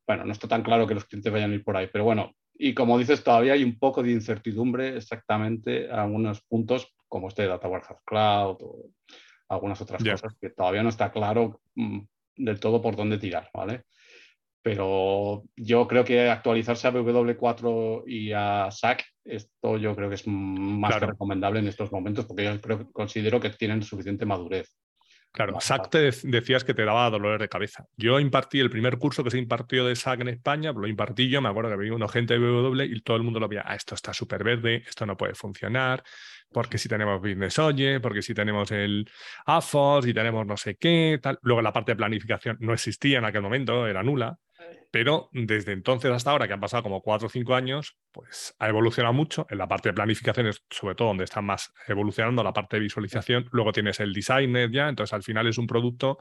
bueno, no está tan claro que los clientes vayan a ir por ahí, pero bueno, y como dices, todavía hay un poco de incertidumbre exactamente a algunos puntos, como este Data Warehouse Cloud o algunas otras cosas que todavía no está claro mm, del todo por dónde tirar, ¿vale? Pero yo creo que actualizarse a W4 y a SAC, esto yo creo que es más recomendable en estos momentos porque yo creo, considero que tienen suficiente madurez. Claro, SAC te decías que te daba dolores de cabeza. Yo impartí el primer curso que se impartió de SAC en España, lo impartí yo, me acuerdo que había una gente de W y todo el mundo lo veía, ah, esto está súper verde, esto no puede funcionar, porque si tenemos Business Oye, porque si tenemos el AFOS y tenemos no sé qué, tal. Luego la parte de planificación no existía en aquel momento, era nula. Pero desde entonces hasta ahora, que han pasado como cuatro o cinco años, pues ha evolucionado mucho. En la parte de planificación es sobre todo donde está más evolucionando la parte de visualización. Luego tienes el designer ya, entonces al final es un producto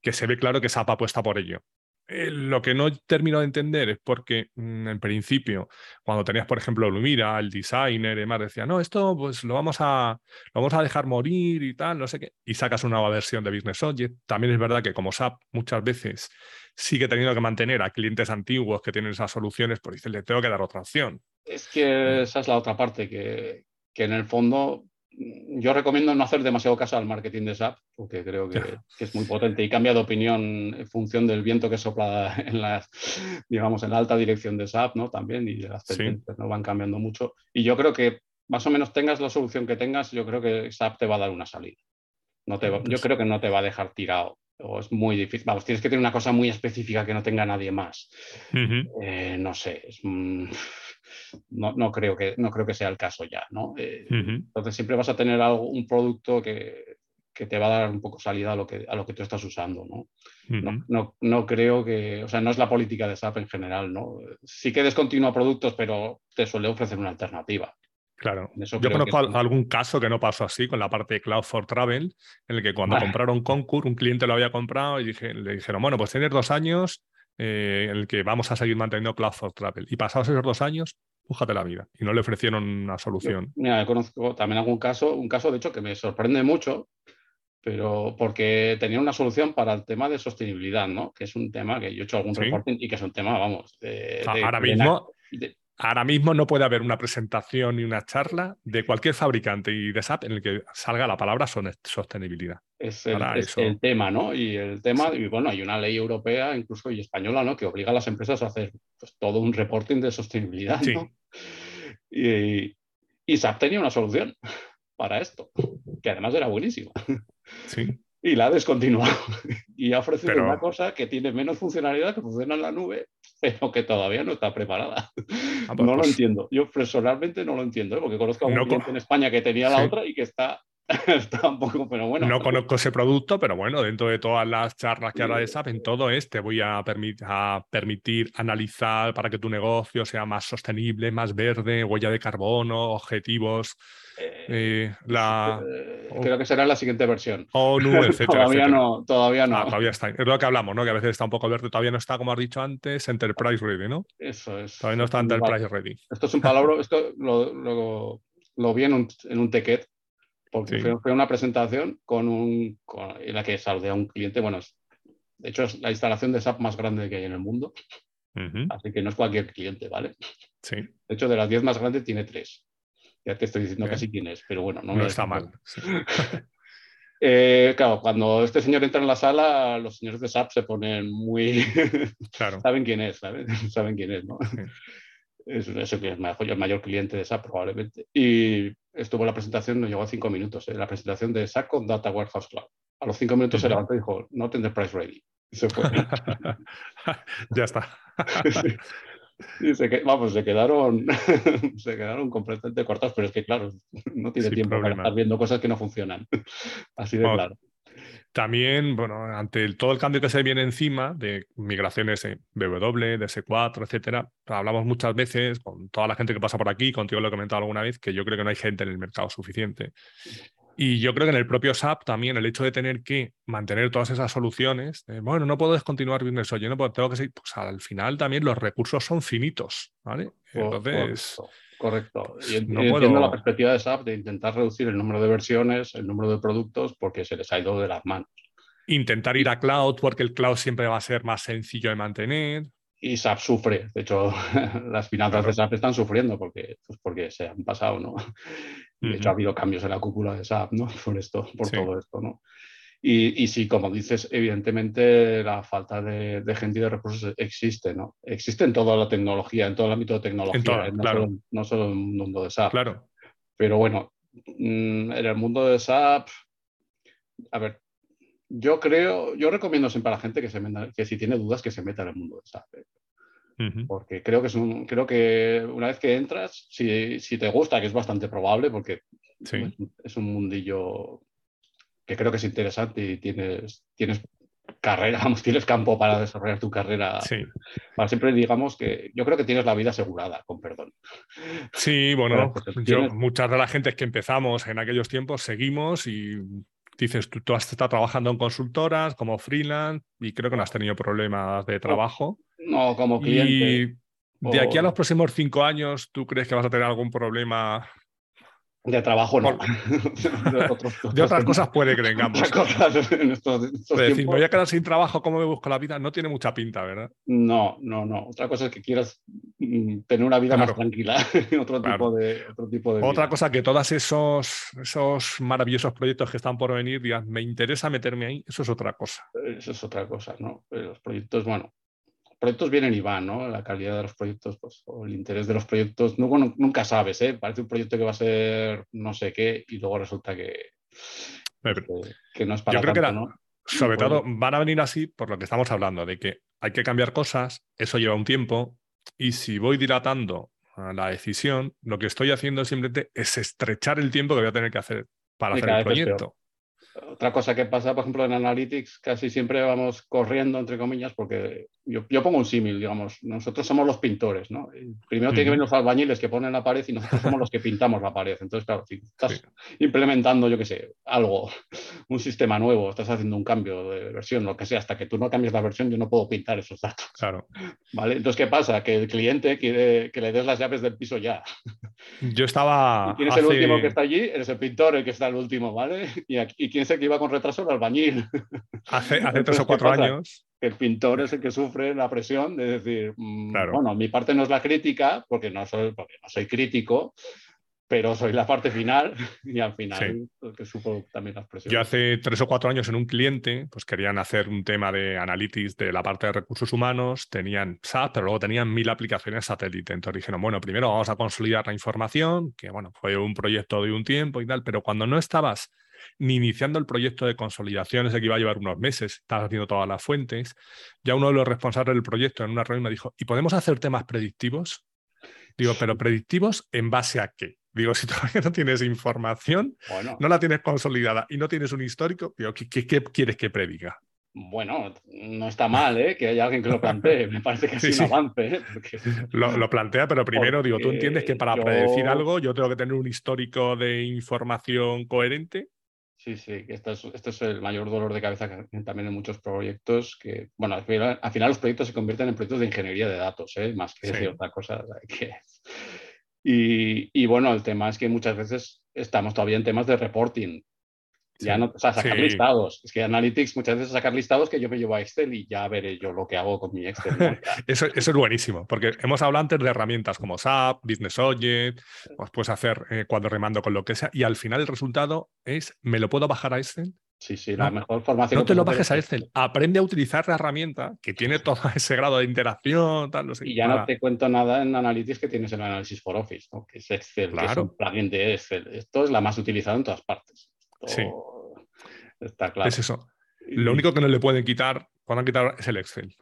que se ve claro que SAP apuesta por ello. Eh, lo que no termino de entender es porque mm, en principio, cuando tenías, por ejemplo, Lumira, el designer y demás, decía, no, esto pues lo vamos a, lo vamos a dejar morir y tal, no sé qué, y sacas una nueva versión de Business Object. También es verdad que como SAP muchas veces sigue teniendo que mantener a clientes antiguos que tienen esas soluciones, pues dice, le tengo que dar otra opción. Es que esa es la otra parte, que, que en el fondo yo recomiendo no hacer demasiado caso al marketing de SAP, porque creo que, es muy potente y cambia de opinión en función del viento que sopla en la, digamos, en la alta dirección de SAP, ¿no? También, y las tendencias ¿no? van cambiando mucho. Y yo creo que más o menos tengas la solución que tengas, yo creo que SAP te va a dar una salida. No te yo creo que no te va a dejar tirado. O es muy difícil. Vamos, tienes que tener una cosa muy específica que no tenga nadie más. Eh, no sé, es, no, no, creo que, no creo que sea el caso ya, ¿no? Eh, entonces siempre vas a tener algo, un producto que, que, te va a dar un poco salida a lo que, a lo que tú estás usando, ¿no? no, no, creo que, o sea, no es la política de SAP en general, ¿no? Sí que descontinúa productos, pero te suele ofrecer una alternativa. Claro. Yo conozco algún caso que no pasó así con la parte de Cloud for Travel, en el que cuando compraron Concur, un cliente lo había comprado y dije, le dijeron, bueno, pues tienes dos años eh, en el que vamos a seguir manteniendo Cloud for Travel. Y pasados esos dos años, bújate la vida. Y no le ofrecieron una solución. mira, conozco también algún caso, un caso de hecho que me sorprende mucho, pero porque tenía una solución para el tema de sostenibilidad, ¿no? Que es un tema que yo he hecho algún reporting y que es un tema, vamos, de, ahora mismo. Ahora mismo no puede haber una presentación ni una charla de cualquier fabricante y de SAP en el que salga la palabra sostenibilidad. Es el, tema, ¿no? Y el tema, y bueno, hay una ley europea, incluso y española, ¿no? Que obliga a las empresas a hacer pues, todo un reporting de sostenibilidad, ¿no? Y, y SAP tenía una solución para esto, que además era buenísima. Sí y la ha descontinuado. y ha ofrecido una cosa que tiene menos funcionalidad, que funciona en la nube, pero que todavía no está preparada. Ah, pues no lo pues entiendo. Yo personalmente no lo entiendo, ¿eh? porque conozco a un cliente en España que tenía la otra y que está, está un poco, pero bueno. No conozco ese producto, pero bueno, dentro de todas las charlas que ahora de SAP, en todo es, te voy a, a permitir analizar para que tu negocio sea más sostenible, más verde, huella de carbono, objetivos eh, la, eh, creo que será la siguiente versión. ONU, etcétera. todavía no, todavía no. Ah, todavía está. Es lo que hablamos, ¿no? Que a veces está un poco verde, todavía no está, como has dicho antes, Enterprise Ready, ¿no? Eso es. Todavía no está Enterprise Ready. Esto es un palabra, esto lo, lo, vi en un, en un porque fue, una presentación con un, en la que saludé a un cliente, bueno, de hecho es la instalación de SAP más grande que hay en el mundo. Así que no es cualquier cliente, ¿vale? Sí. De hecho, de las 10 más grandes tiene 3. Ya te estoy diciendo casi quién es, pero bueno, no, está mal. Eh, claro, cuando este señor entra en la sala, los señores de SAP se ponen muy. claro. Saben quién es, Saben quién es, ¿no? Es, eso que es el mayor cliente de SAP probablemente. Y estuvo la presentación, nos llegó a cinco minutos, ¿eh? la presentación de SAP con Data Warehouse Cloud. A los cinco minutos se levantó y dijo, no tendré price ready. Y se fue. ya está. Y se, vamos, se quedaron, se quedaron completamente cortados, pero es que, claro, no tiene tiempo para estar viendo cosas que no funcionan. Así de claro. También, bueno, ante todo el cambio que se viene encima de migraciones de BW, de S4, etcétera, hablamos muchas veces con toda la gente que pasa por aquí, contigo lo he comentado alguna vez, que yo creo que no hay gente en el mercado suficiente. Y yo creo que en el propio SAP también el hecho de tener que mantener todas esas soluciones, bueno, no puedo descontinuar Business Oye, no puedo, tengo que seguir, pues al final también los recursos son finitos, ¿vale? Entonces... Correcto. Y, entiendo la perspectiva de SAP de intentar reducir el número de versiones, el número de productos, porque se les ha ido de las manos. Intentar ir a cloud, porque el cloud siempre va a ser más sencillo de mantener. Y SAP sufre. De hecho, las finanzas de SAP están sufriendo porque, pues porque se han pasado, ¿no? De hecho, ha habido cambios en la cúpula de SAP, ¿no? Por esto, por todo esto, ¿no? Y, y, sí, como dices, evidentemente la falta de, gente y de recursos existe, ¿no? Existe en toda la tecnología, en todo el ámbito de tecnología, ¿eh? no, solo, no, solo, en el mundo de SAP. Claro. Pero bueno, mm, en el mundo de SAP, a ver, yo creo, yo recomiendo siempre a la gente que, se que si tiene dudas que se meta en el mundo de SAP. ¿eh? Porque creo que, es un, creo que una vez que entras, si, si te gusta, que es bastante probable, porque es un mundillo que creo que es interesante y tienes, tienes carrera, vamos, tienes campo para desarrollar tu carrera. Sí. Para siempre digamos que yo creo que tienes la vida asegurada, con perdón. Sí, bueno, yo, muchas de las gentes que empezamos en aquellos tiempos seguimos y dices, tú, tú, has estado trabajando en consultoras como freelance y creo que no has tenido problemas de trabajo. No, como cliente. Y de aquí a los próximos cinco años, ¿tú crees que vas a tener algún problema de trabajo no. de, otras cosas puede que tengamos. decir, voy a quedar sin trabajo, ¿cómo me busco la vida? No tiene mucha pinta, ¿verdad? No, no, no. Otra cosa es que quieras mm, tener una vida más tranquila. otro, tipo de, otro tipo de Otra cosa que todos esos, esos maravillosos proyectos que están por venir digan, me interesa meterme ahí, eso es otra cosa. Eso es otra cosa, ¿no? Los proyectos, bueno, proyectos vienen y van, ¿no? La calidad de los proyectos, pues, o el interés de los proyectos, nunca sabes, ¿eh? Parece un proyecto que va a ser no sé qué y luego resulta que, que, no es para Yo creo que sobre todo van a venir así por lo que estamos hablando, de que hay que cambiar cosas, eso lleva un tiempo, y si voy dilatando la decisión, lo que estoy haciendo simplemente es estrechar el tiempo que voy a tener que hacer para hacer el proyecto. Otra cosa que pasa, por ejemplo, en Analytics, casi siempre vamos corriendo, entre comillas, porque yo, yo pongo un símil, digamos, nosotros somos los pintores, ¿no? Primero tiene que venir los albañiles que ponen la pared y nosotros somos los que pintamos la pared. Entonces, claro, si estás implementando, yo qué sé, algo, un sistema nuevo, estás haciendo un cambio de versión, lo que sea, hasta que tú no cambies la versión, yo no puedo pintar esos datos. Claro. ¿Vale? Entonces, ¿qué pasa? Que el cliente quiere que le des las llaves del piso ya. Yo estaba. Quién es el último que está allí? Eres el pintor el que está el último, ¿vale? Y, aquí, y quién es el que iba con retraso? El albañil. Hace, hace tres o cuatro años el pintor es el que sufre la presión de decir, mm, bueno, mi parte no es la crítica, porque no soy, porque no soy crítico, pero soy la parte final y al final el que sufro también las presiones. Yo hace tres o cuatro años en un cliente, pues querían hacer un tema de analytics de la parte de recursos humanos, tenían SAP, pero luego tenían mil aplicaciones satélite. Entonces dijeron, bueno, primero vamos a consolidar la información, que bueno, fue un proyecto de un tiempo y tal, pero cuando no estabas ni iniciando el proyecto de consolidación, ese que iba a llevar unos meses, estabas haciendo todas las fuentes, ya uno de los responsables del proyecto en una reunión me dijo, ¿y podemos hacer temas predictivos? Digo, pero predictivos en base a qué? Digo, si todavía no tienes información, no la tienes consolidada y no tienes un histórico, digo, ¿qué, quieres que prediga? Bueno, no está mal ¿eh? que haya alguien que lo plantee. Me parece que es un avance. ¿eh? Lo, plantea, pero primero, digo, tú entiendes que para predecir algo yo tengo que tener un histórico de información coherente. Sí, sí, esto es, esto es el mayor dolor de cabeza que también en muchos proyectos que, bueno, al final, los proyectos se convierten en proyectos de ingeniería de datos, ¿eh? más que de otra cosa. Que... Y, y, bueno, el tema es que muchas veces estamos todavía en temas de reporting. Ya no, o sea, sacar listados. Es que Analytics muchas veces sacar listados que yo me llevo a Excel y ya veré yo lo que hago con mi Excel. eso, eso, es buenísimo, porque hemos hablado antes de herramientas como SAP, Business Object, pues puedes hacer eh, cuando remando con lo que sea, y al final el resultado es, ¿me lo puedo bajar a Excel? Sí, sí, la mejor formación. No te lo bajes a Excel, aprende a utilizar la herramienta que tiene todo ese grado de interacción. Tal, no sé, y ya no te cuento nada en Analytics que tienes en Analysis for Office, ¿no? que es Excel, claro. que es un plugin de Excel. Esto es la más utilizada en todas partes. Sí. Está claro. Es eso. Lo único que no le pueden quitar, pueden quitar es el Excel.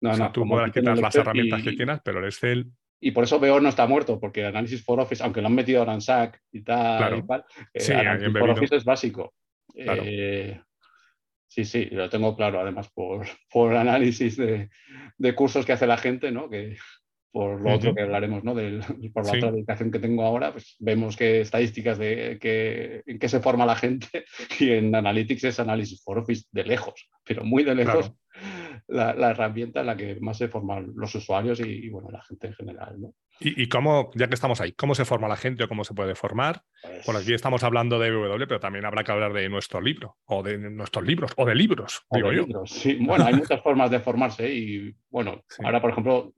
No, no, tú puedes quitar las herramientas que quieras, pero el Excel. Y por eso veo no está muerto, porque Analysis for Office, aunque lo han metido ahora en SAC y tal, y tal eh, sí, Analysis for Office es básico. Eh, sí, sí, lo tengo claro, además, por, por análisis de, de, cursos que hace la gente, ¿no? Que, por lo otro que hablaremos, ¿no? Del, por la otra dedicación que tengo ahora, pues vemos que estadísticas de que, en qué se forma la gente y en Analytics es análisis for office de lejos, pero muy de lejos. La, herramienta en la que más se forman los usuarios y, bueno, la gente en general. ¿no? ¿Y, cómo, ya que estamos ahí, cómo se forma la gente o cómo se puede formar? Pues... Por aquí estamos hablando de W, pero también habrá que hablar de nuestro libro, o de nuestros libros, o de libros, digo yo. sí. Bueno, hay muchas formas de formarse y bueno, ahora por ejemplo,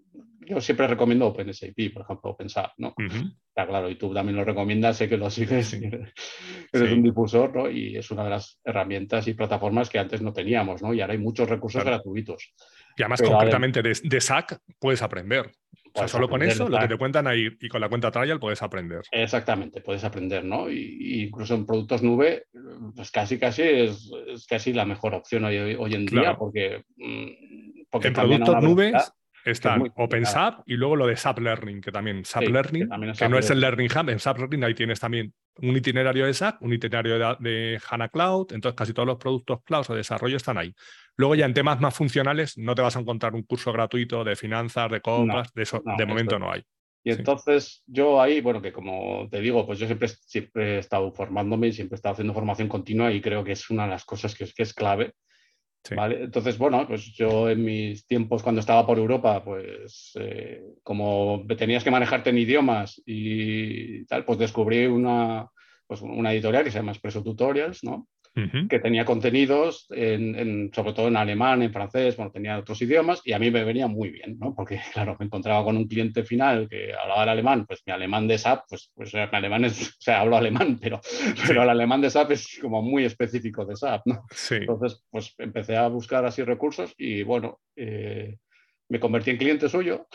yo siempre recomiendo OpenSAP, por ejemplo, OpenSAP, ¿no? Está claro, y tú también lo recomiendas, sé que lo sigues, eres un difusor, ¿no? Y es una de las herramientas y plataformas que antes no teníamos, ¿no? Y ahora hay muchos recursos gratuitos. Y además, concretamente de, SAC puedes aprender. O sea, solo con eso, lo que te cuentan ahí y con la cuenta trial puedes aprender. Exactamente, puedes aprender, ¿no? Y, incluso en productos nube, pues casi, casi es, casi la mejor opción hoy, en día, porque, mm, porque. En productos nubes Está OpenSAP y luego lo de SAP Learning, que también SAP Learning, que, no es el Learning Hub, en SAP Learning ahí tienes también un itinerario de SAP, un itinerario de, HANA Cloud, entonces casi todos los productos cloud o de desarrollo están ahí. Luego ya en temas más funcionales no te vas a encontrar un curso gratuito de finanzas, de compras, de eso de momento no hay. Y entonces yo ahí, bueno, que como te digo, pues yo siempre, siempre he estado formándome y siempre he estado haciendo formación continua y creo que es una de las cosas que, que es clave entonces, bueno, pues yo en mis tiempos cuando estaba por Europa, pues eh, como tenías que manejarte en idiomas y tal, pues descubrí una, pues una editorial que se llama Expreso Tutorials, ¿no? Que tenía contenidos, en, sobre todo en alemán, en francés, bueno, tenía otros idiomas y a mí me venía muy bien, ¿no? Porque, claro, me encontraba con un cliente final que hablaba el alemán, pues mi alemán de SAP, pues, pues mi alemán es, o sea, hablo alemán, pero, pero el alemán de SAP es como muy específico de SAP, ¿no? Entonces, pues empecé a buscar así recursos y, bueno, eh, me convertí en cliente suyo.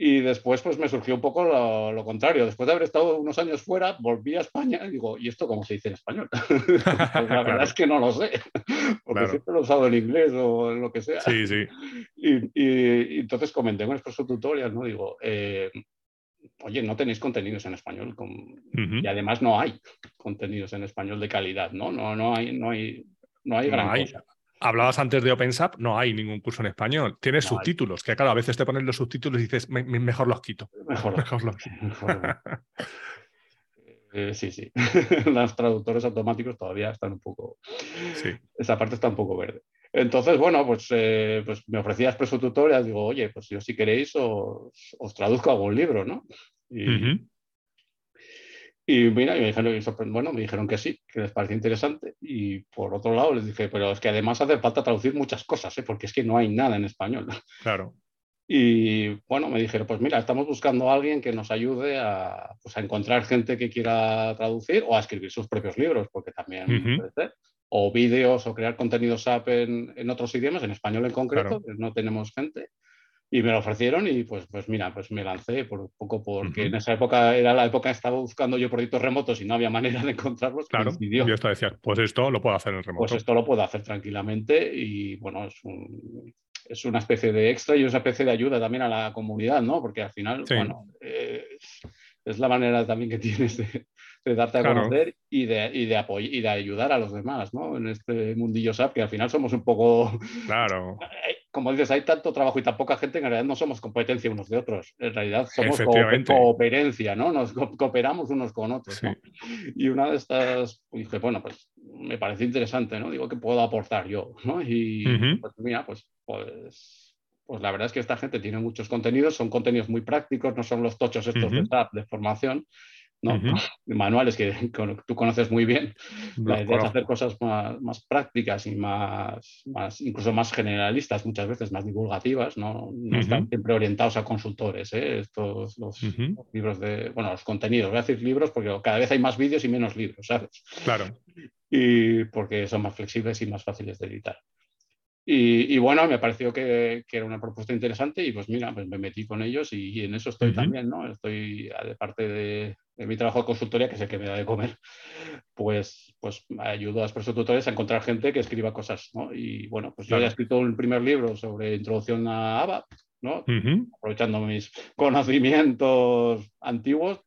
Y después pues me surgió un poco lo, contrario. Después de haber estado unos años fuera, volví a España y digo, ¿y esto cómo se dice en español? pues la verdad es que no lo sé, porque siempre lo he usado en inglés o en lo que sea. Sí, sí. Y, entonces comenté con Expreso Tutorial, ¿no? Digo, eh, oye, no tenéis contenidos en español. Y además no hay contenidos en español de calidad, ¿no? No, no hay, no hay, no hay gran cosa. Hablabas antes de OpenSAP, no hay ningún curso en español. Tienes subtítulos, que claro, a veces te ponen los subtítulos y dices, mejor los quito. Mejor, los quito. Eh, sí, sí. Los traductores automáticos todavía están un poco. Sí. Esa parte está un poco verde. Entonces, bueno, pues, eh, pues me ofrecías Expreso Tutorial. Digo, oye, pues yo si queréis os, os traduzco algún libro, ¿no? Y, y mira, y me dijeron, bueno, me dijeron que sí, que les parecía interesante. Y por otro lado les dije, pero es que además hace falta traducir muchas cosas, ¿eh? porque es que no hay nada en español. Claro. Y bueno, me dijeron, pues mira, estamos buscando a alguien que nos ayude a, pues, a encontrar gente que quiera traducir o a escribir sus propios libros, porque también puede ser. O vídeos o crear contenidos app en, en, otros idiomas, en español en concreto, pues no tenemos gente. Y me lo ofrecieron y pues, pues mira, pues me lancé por un poco porque en esa época era la época que estaba buscando yo proyectos remotos y no había manera de encontrarlos. Claro, yo esto decía, pues esto lo puedo hacer en remoto. Pues esto lo puedo hacer tranquilamente y bueno, es, un, es una especie de extra y una especie de ayuda también a la comunidad, ¿no? Porque al final, bueno, eh, es la manera también que tienes de, de darte a conocer y de, y, de y de ayudar a los demás, ¿no? En este mundillo SAP, que al final somos un poco... Claro. Como dices, hay tanto trabajo y tan poca gente, en realidad no somos competencia unos de otros. En realidad somos cooperencia, ¿no? Nos cooperamos unos con otros. Y una de estas, dije, bueno, pues me parece interesante, ¿no? Digo, ¿qué puedo aportar yo? ¿no? Y pues mira, pues, pues, pues la verdad es que esta gente tiene muchos contenidos, son contenidos muy prácticos, no son los tochos estos de SAP de formación, ¿no? manuales que tú conoces muy bien. La idea es hacer cosas más, prácticas y más, más, incluso más generalistas, muchas veces más divulgativas, no, no están siempre orientados a consultores. ¿eh? Estos los, libros de, bueno, los contenidos, voy a decir libros porque cada vez hay más vídeos y menos libros, ¿sabes? Claro. Y porque son más flexibles y más fáciles de editar. Y, bueno, me pareció que, que, era una propuesta interesante y pues mira, pues me metí con ellos y, en eso estoy también, ¿no? Estoy, de parte de, de, mi trabajo de consultoría, que es el que me da de comer, pues, pues ayudo a los tutores a encontrar gente que escriba cosas, ¿no? Y bueno, pues yo ya he escrito un primer libro sobre introducción a ABAP, ¿no? Aprovechando mis conocimientos antiguos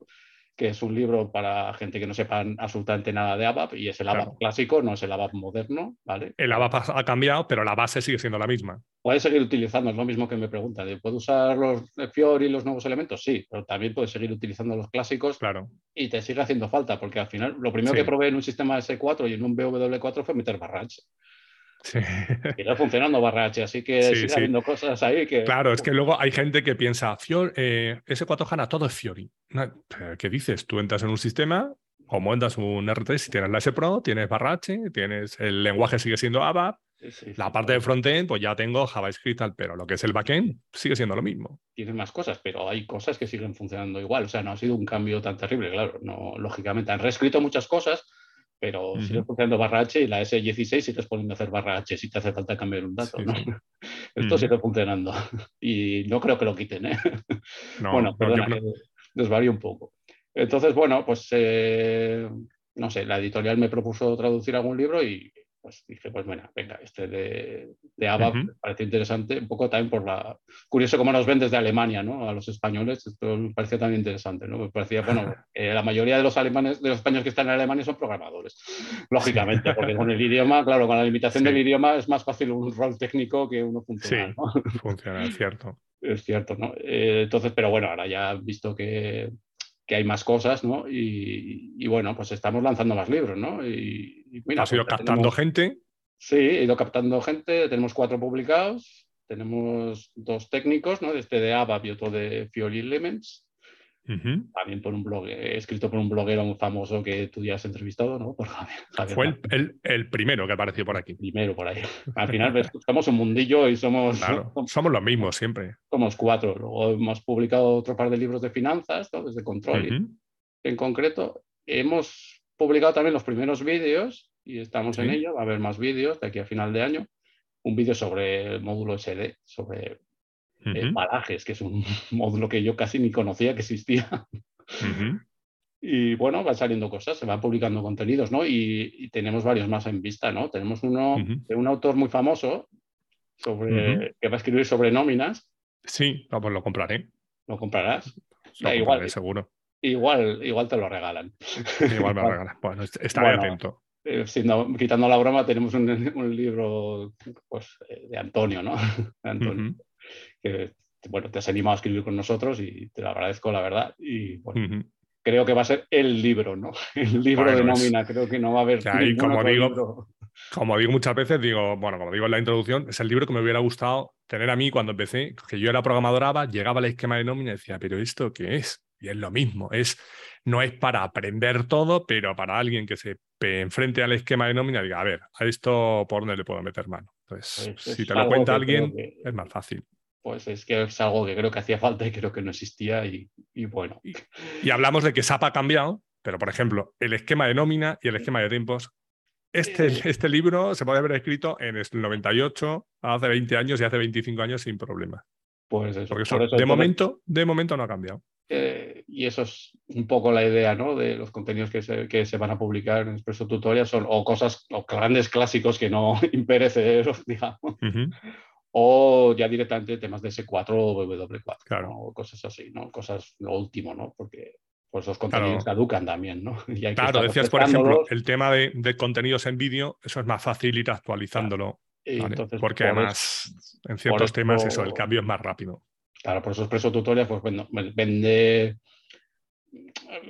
que es un libro para gente que no sepa absolutamente nada de ABAP y es el ABAP clásico, no es el ABAP moderno, ¿vale? El ABAP ha cambiado, pero la base sigue siendo la misma. Puedes seguir utilizando, es lo mismo que me preguntan. ¿Puedo usar los Fiori y los nuevos elementos? Sí, pero también puedes seguir utilizando los clásicos claro. y te sigue haciendo falta, porque al final lo primero que probé en un sistema S4 y en un BW4 fue meter barrage. Sí. Y está funcionando Barrache, así que sigue habiendo cosas ahí que. Claro, es que luego hay gente que piensa, Fior, eh, S4 HANA, todo es Fiori. ¿Qué dices? Tú entras en un sistema, como entras un R3, si tienes la S Pro, tienes Barrache, tienes el lenguaje sigue siendo ABAP, la parte de frontend, pues ya tengo JavaScript, tal, pero lo que es el backend sigue siendo lo mismo. Tiene más cosas, pero hay cosas que siguen funcionando igual. O sea, no ha sido un cambio tan terrible, claro. No, lógicamente han reescrito muchas cosas, pero sigue funcionando barra H y la S16 sigues poniendo a hacer barra H si te hace falta cambiar un dato. Esto sigue funcionando y no creo que lo quiten. ¿eh? bueno, perdona, desvarío un poco. Entonces, bueno, pues eh, no sé, la editorial me propuso traducir algún libro y pues dije, pues bueno, venga, este de, de ABAP me parece interesante, un poco también por la... Curioso cómo nos ven desde Alemania, ¿no? A los españoles, esto me parecía también interesante, ¿no? Me parecía, bueno, la mayoría de los alemanes, de los españoles que están en Alemania son programadores, lógicamente, porque con el idioma, claro, con la limitación del idioma es más fácil un rol técnico que uno funcional, sí, funciona, es cierto. Es cierto, ¿no? Eh, entonces, pero bueno, ahora ya visto que, que hay más cosas, ¿no? Y, bueno, pues estamos lanzando más libros, ¿no? Y, mira, ¿Has ido captando gente? Sí, he ido captando gente, tenemos cuatro publicados, tenemos dos técnicos, ¿no? Este de ABAP y otro de Fiori Elements. También por un blog, escrito por un bloguero muy famoso que tú ya has entrevistado, ¿no? Por Fue el, primero que apareció por aquí. Primero por ahí. Al final somos un mundillo y somos. somos los mismos siempre. Somos cuatro. Luego hemos publicado otro par de libros de finanzas, ¿no? desde control. En concreto, hemos publicado también los primeros vídeos y estamos en ello. Va a haber más vídeos de aquí a final de año. Un vídeo sobre el módulo SD, sobre Balajes, que es un módulo que yo casi ni conocía que existía. Y bueno, van saliendo cosas, se van publicando contenidos, ¿no? Y, tenemos varios más en vista, ¿no? Tenemos uno de un autor muy famoso sobre, que va a escribir sobre nóminas. Sí, pues lo compraré. ¿Lo comprarás? Lo igual, seguro. Igual, igual te lo regalan. Igual me lo regalan. Bueno, estaré atento. Eh, quitando la broma, tenemos un, libro pues, eh, de Antonio, ¿no? Antonio que bueno, te has animado a escribir con nosotros y te lo agradezco, la verdad. Y bueno, creo que va a ser el libro, ¿no? El libro de nómina, creo que no va a haber. como digo, como digo muchas veces, digo, bueno, como digo en la introducción, es el libro que me hubiera gustado tener a mí cuando empecé, que yo era programador llegaba al esquema de nómina y decía, pero ¿esto qué es? Y es lo mismo, es, no es para aprender todo, pero para alguien que se enfrente al esquema de nómina diga, a ver, a esto por dónde le puedo meter mano. Entonces, pues si te lo cuenta alguien, es más fácil pues es que es algo que creo que hacía falta y creo que no existía y, bueno. Y, hablamos de que SAP ha cambiado, pero por ejemplo, el esquema de nómina y el esquema de tiempos, este, eh. este libro se puede haber escrito en el 98, hace 20 años y hace 25 años sin problema. Pues eso. Porque de, momento, de momento no ha cambiado. Eh, y eso es un poco la idea ¿no? de los contenidos que se, que se van a publicar en Expreso Tutorial, son o cosas, o grandes clásicos que no imperecederos, digamos, o ya directamente temas de S4 o W4, claro. o cosas así, ¿no? Cosas lo último, ¿no? Porque pues los contenidos caducan también, ¿no? claro, decías, por ejemplo, el tema de, contenidos en vídeo, eso es más fácil ir actualizándolo. Porque además, en ciertos temas, eso, el cambio es más rápido. Claro, por eso Expreso Tutorial, pues bueno, vende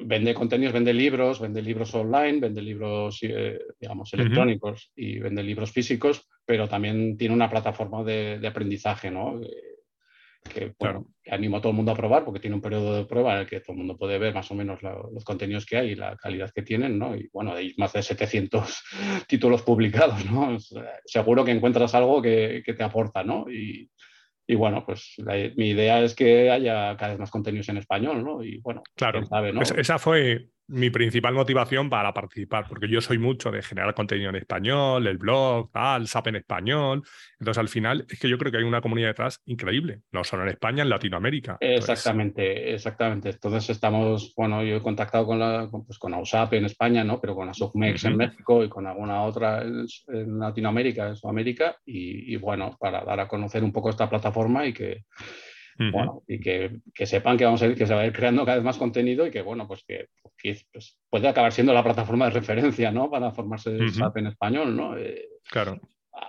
vende contenidos, vende libros, vende libros online, vende libros, eh, digamos, electrónicos y vende libros físicos, pero también tiene una plataforma de, aprendizaje, ¿no? Que, animo a todo el mundo a probar porque tiene un periodo de prueba en el que todo el mundo puede ver más o menos los contenidos que hay y la calidad que tienen, ¿no? Y bueno, hay más de 700 títulos publicados, ¿no? Seguro que encuentras algo que, que te aporta, ¿no? Y, y bueno, pues mi idea es que haya cada vez más contenidos en español, ¿no? Y bueno, claro, esa fue mi principal motivación para participar, porque yo soy mucho de generar contenido en español, el blog, el SAP en español. Entonces, al final, es que yo creo que hay una comunidad detrás increíble, no solo en España, en Latinoamérica. Exactamente, exactamente. Entonces, estamos, bueno, yo he contactado con, la, pues, con AUSAP en España, ¿no? Pero con la SOCMEX en México y con alguna otra en, Latinoamérica, en Sudamérica, y, y bueno, para dar a conocer un poco esta plataforma y que bueno, y que, sepan que vamos a ir, que se va a ir creando cada vez más contenido y que, bueno, pues que, pues, puede acabar siendo la plataforma de referencia, ¿no? Para formarse de SAP en español, ¿no? Eh, claro.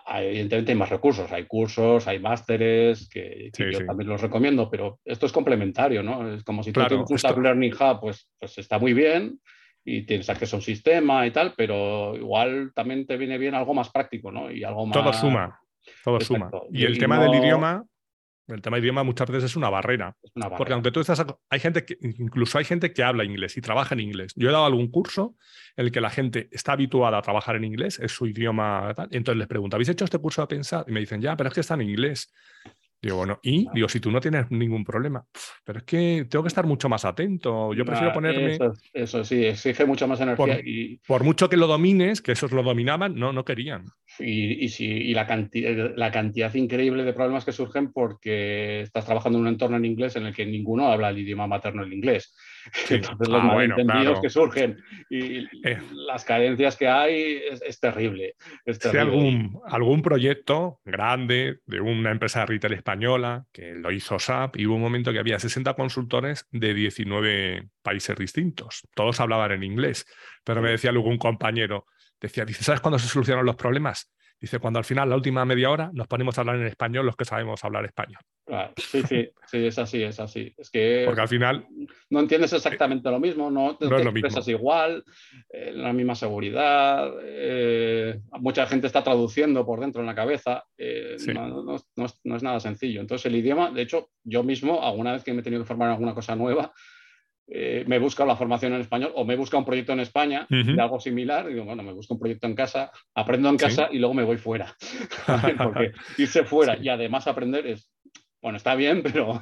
evidentemente hay más recursos, hay cursos, hay másteres, que, yo también los recomiendo, pero esto es complementario, ¿no? Es como si tú tienes un SAP Learning Hub, pues, pues está muy bien, y tienes acceso a un sistema y tal, pero igual también te viene bien algo más práctico, ¿no? Y algo más... Todo suma, todo suma. Y, el tema del idioma, el tema del idioma muchas veces es una, barrera, Porque aunque tú estás, hay gente que, incluso hay gente que habla inglés y trabaja en inglés. Yo he dado algún curso en el que la gente está habituada a trabajar en inglés, es su idioma, tal, entonces les pregunto, ¿habéis hecho este curso de pensar? Y me dicen, ya, pero es que está en inglés. Digo, bueno, y digo, si tú no tienes ningún problema, pero es que tengo que estar mucho más atento. Yo prefiero ponerme. Eso, sí, exige mucha más energía. Por, y... por mucho que lo domines, que esos lo dominaban, no, no querían. Y, y, si, y la, cantidad, la cantidad increíble de problemas que surgen porque estás trabajando en un entorno en inglés en el que ninguno habla el idioma materno el inglés. Entonces, los ah, malentendidos que surgen y eh. las carencias que hay es, terrible. Si algún, algún proyecto grande de una empresa de retail española que lo hizo SAP y hubo un momento que había 60 consultores de 19 países distintos. Todos hablaban en inglés, pero me decía luego un compañero, decía, dice, ¿sabes cuándo se solucionan los problemas? Dice, cuando al final, la última media hora, nos ponemos a hablar en español los que sabemos hablar español. sí, sí, sí, es así, es así. Es que Porque al final... No entiendes exactamente lo mismo, no te, expresas igual, eh, la misma seguridad, eh, mucha gente está traduciendo por dentro en la cabeza, eh, no, es nada sencillo. Entonces el idioma, de hecho, yo mismo, alguna vez que me he tenido que formar en alguna cosa nueva, eh, me he buscado la formación en español o me he buscado un proyecto en España de algo similar. Digo, bueno, me busco un proyecto en casa, aprendo en casa y luego me voy fuera. Porque irse fuera y además aprender es, bueno, está bien, pero,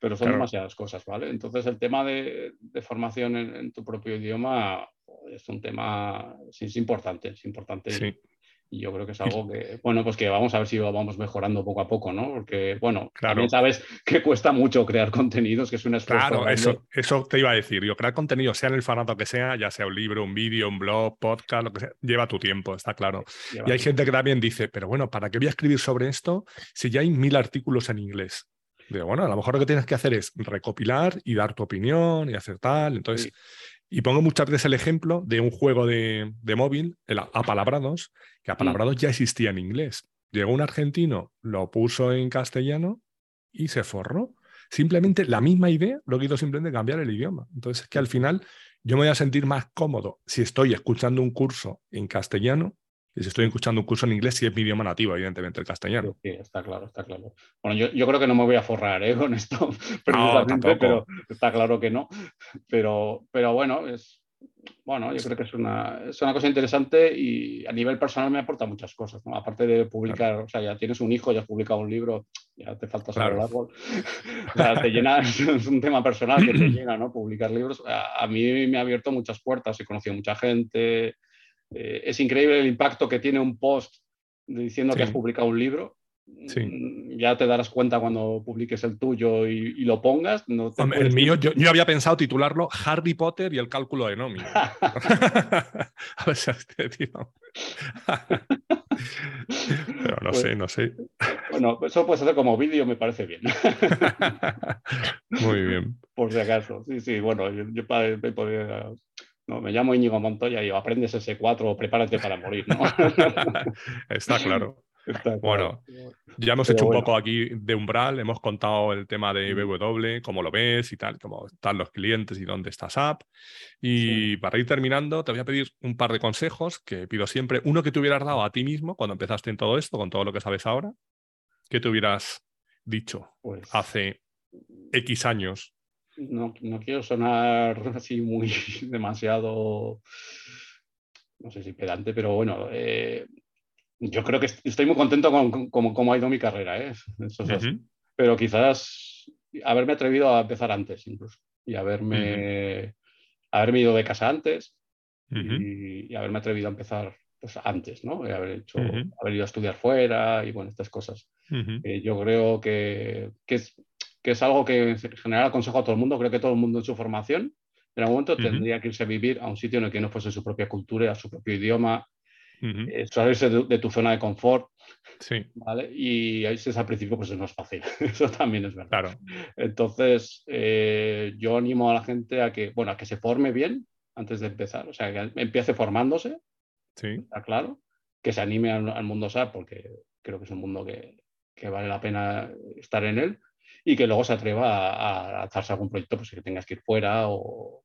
pero son demasiadas cosas, ¿vale? Entonces el tema de, formación en, tu propio idioma es un tema, sí, es importante, es importante. Y yo creo que es algo que, bueno, pues que vamos a ver si vamos mejorando poco a poco, ¿no? Porque, bueno, también sabes que cuesta mucho crear contenidos, que es un esfuerzo. Claro, eso, eso te iba a decir. Yo, crear contenido, sea en el formato que sea, ya sea un libro, un vídeo, un blog, podcast, lo que sea, lleva tu tiempo, está claro. y hay gente que también dice, pero bueno, ¿para qué voy a escribir sobre esto si ya hay mil artículos en inglés? Digo, bueno, a lo mejor lo que tienes que hacer es recopilar y dar tu opinión y hacer tal. Entonces, y pongo muchas veces el ejemplo de un juego de, móvil, el Apalabrados, que Apalabrados ya existía en inglés. Llegó un argentino, lo puso en castellano y se forró. Simplemente la misma idea, lo que hizo simplemente cambiar el idioma. Entonces es que al final yo me voy a sentir más cómodo si estoy escuchando un curso en castellano y si estoy escuchando un curso en inglés, si es mi idioma nativo, evidentemente, el castellano. Sí, está claro, está claro. Bueno, yo, yo creo que no me voy a forrar ¿eh? con esto, pero está claro que no. Pero, pero bueno, es, bueno, yo creo que es una, es una cosa interesante y a nivel personal me aporta muchas cosas. ¿no? Aparte de publicar, o sea, ya tienes un hijo, ya has publicado un libro, ya te falta saber el árbol. o sea, te llena, es un tema personal que te llena, ¿no? Publicar libros. A, a, mí me ha abierto muchas puertas, he conocido mucha gente, eh, es increíble el impacto que tiene un post diciendo que has publicado un libro. Mm, ya te darás cuenta cuando publiques el tuyo y, lo pongas. No el mío, yo, había pensado titularlo Harry Potter y el cálculo de nómina. A ver si este tío. Pero no pues sé, no sé. Bueno, eso puedes hacer como vídeo, me parece bien. Muy bien. Por si acaso. Sí, sí, bueno, yo, yo podría no, me llamo Íñigo Montoya y aprendes ese 4 o prepárate para morir. ¿no? Está claro. Bueno, ya hemos hecho un poco aquí de umbral, hemos contado el tema de. BW, cómo lo ves y tal, cómo están los clientes y dónde está SAP. Y para ir terminando, te voy a pedir un par de consejos que pido siempre. Uno que te hubieras dado a ti mismo cuando empezaste en todo esto, con todo lo que sabes ahora. ¿Qué te hubieras dicho pues hace X años no, quiero sonar así muy demasiado, no sé si pedante, pero bueno, eh, yo creo que estoy muy contento con cómo ha ido mi carrera, ¿eh? pero quizás haberme atrevido a empezar antes incluso y haberme, haberme ido de casa antes y, haberme atrevido a empezar pues, antes, ¿no? haber, hecho, haber ido a estudiar fuera y bueno, estas cosas. Eh, yo creo que, que es, que es algo que en general aconsejo a todo el mundo. Creo que todo el mundo en su formación en algún momento tendría que irse a vivir a un sitio en el que no fuese su propia cultura, a su propio idioma eh, salirse de, tu zona de confort. Sí. ¿vale? Y ahí es al principio, pues no es fácil. Eso también es verdad. Claro. Entonces, eh, yo animo a la gente a que, bueno, a que se forme bien antes de empezar. O sea, que empiece formándose. Sí. Está claro. Que se anime al, mundo SAP, porque creo que es un mundo que, que, vale la pena estar en él. Y que luego se atreva a, a algún proyecto pues, que tengas que ir fuera o,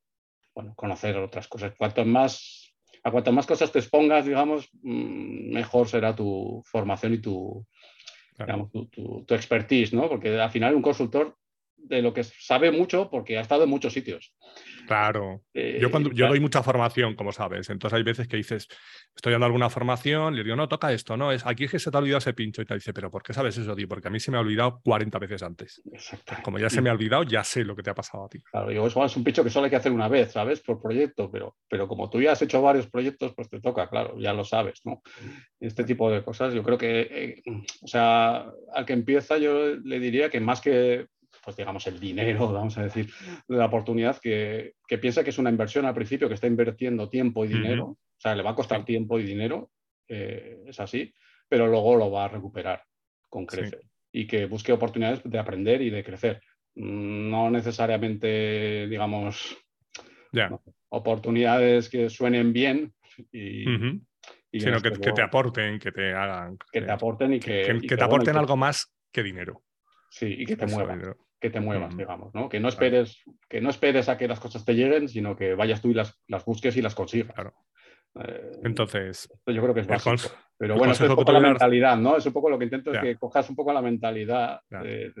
bueno, conocer otras cosas. Cuanto más a cuanto más cosas te expongas, digamos, mm, mejor será tu formación y tu, tu, tu, expertise, ¿no? Porque al final un consultor de lo que sabe mucho porque ha estado en muchos sitios. Claro. Eh, yo cuando yo doy mucha formación, como sabes, entonces hay veces que dices, estoy dando alguna formación, le digo, no, toca esto, no, es aquí es que se te ha olvidado ese pincho y te dice, pero ¿por qué sabes eso, tío? Porque a mí se me ha olvidado 40 veces antes. Exacto. Como ya se me ha olvidado, ya sé lo que te ha pasado a ti. Claro, digo, eso es un pincho que solo hay que hacer una vez, ¿sabes? Por proyecto, pero, pero como tú ya has hecho varios proyectos, pues te toca, claro, ya lo sabes, ¿no? Este tipo de cosas, yo creo que, eh, o sea, al que empieza yo le diría que más que pues digamos, el dinero, vamos a decir, de la oportunidad, que, que, piensa que es una inversión al principio, que está invirtiendo tiempo y dinero, o sea, le va a costar tiempo y dinero, eh, es así, pero luego lo va a recuperar con crecer. Y que busque oportunidades de aprender y de crecer. No necesariamente, digamos, oportunidades que suenen bien y, sino que, que, te aporten, que te hagan. Que te aporten y que. Que, te aporten algo más que dinero. Sí, y que te muevan que te muevas, digamos, ¿no? Que no esperes, que no esperes a que las cosas te lleguen, sino que vayas tú y las, las busques y las consigas. Claro. Eh, Entonces, yo creo que es básico. Pero bueno, es un poco la mentalidad, ¿no? Es un poco lo que intento es que cojas un poco la mentalidad. De,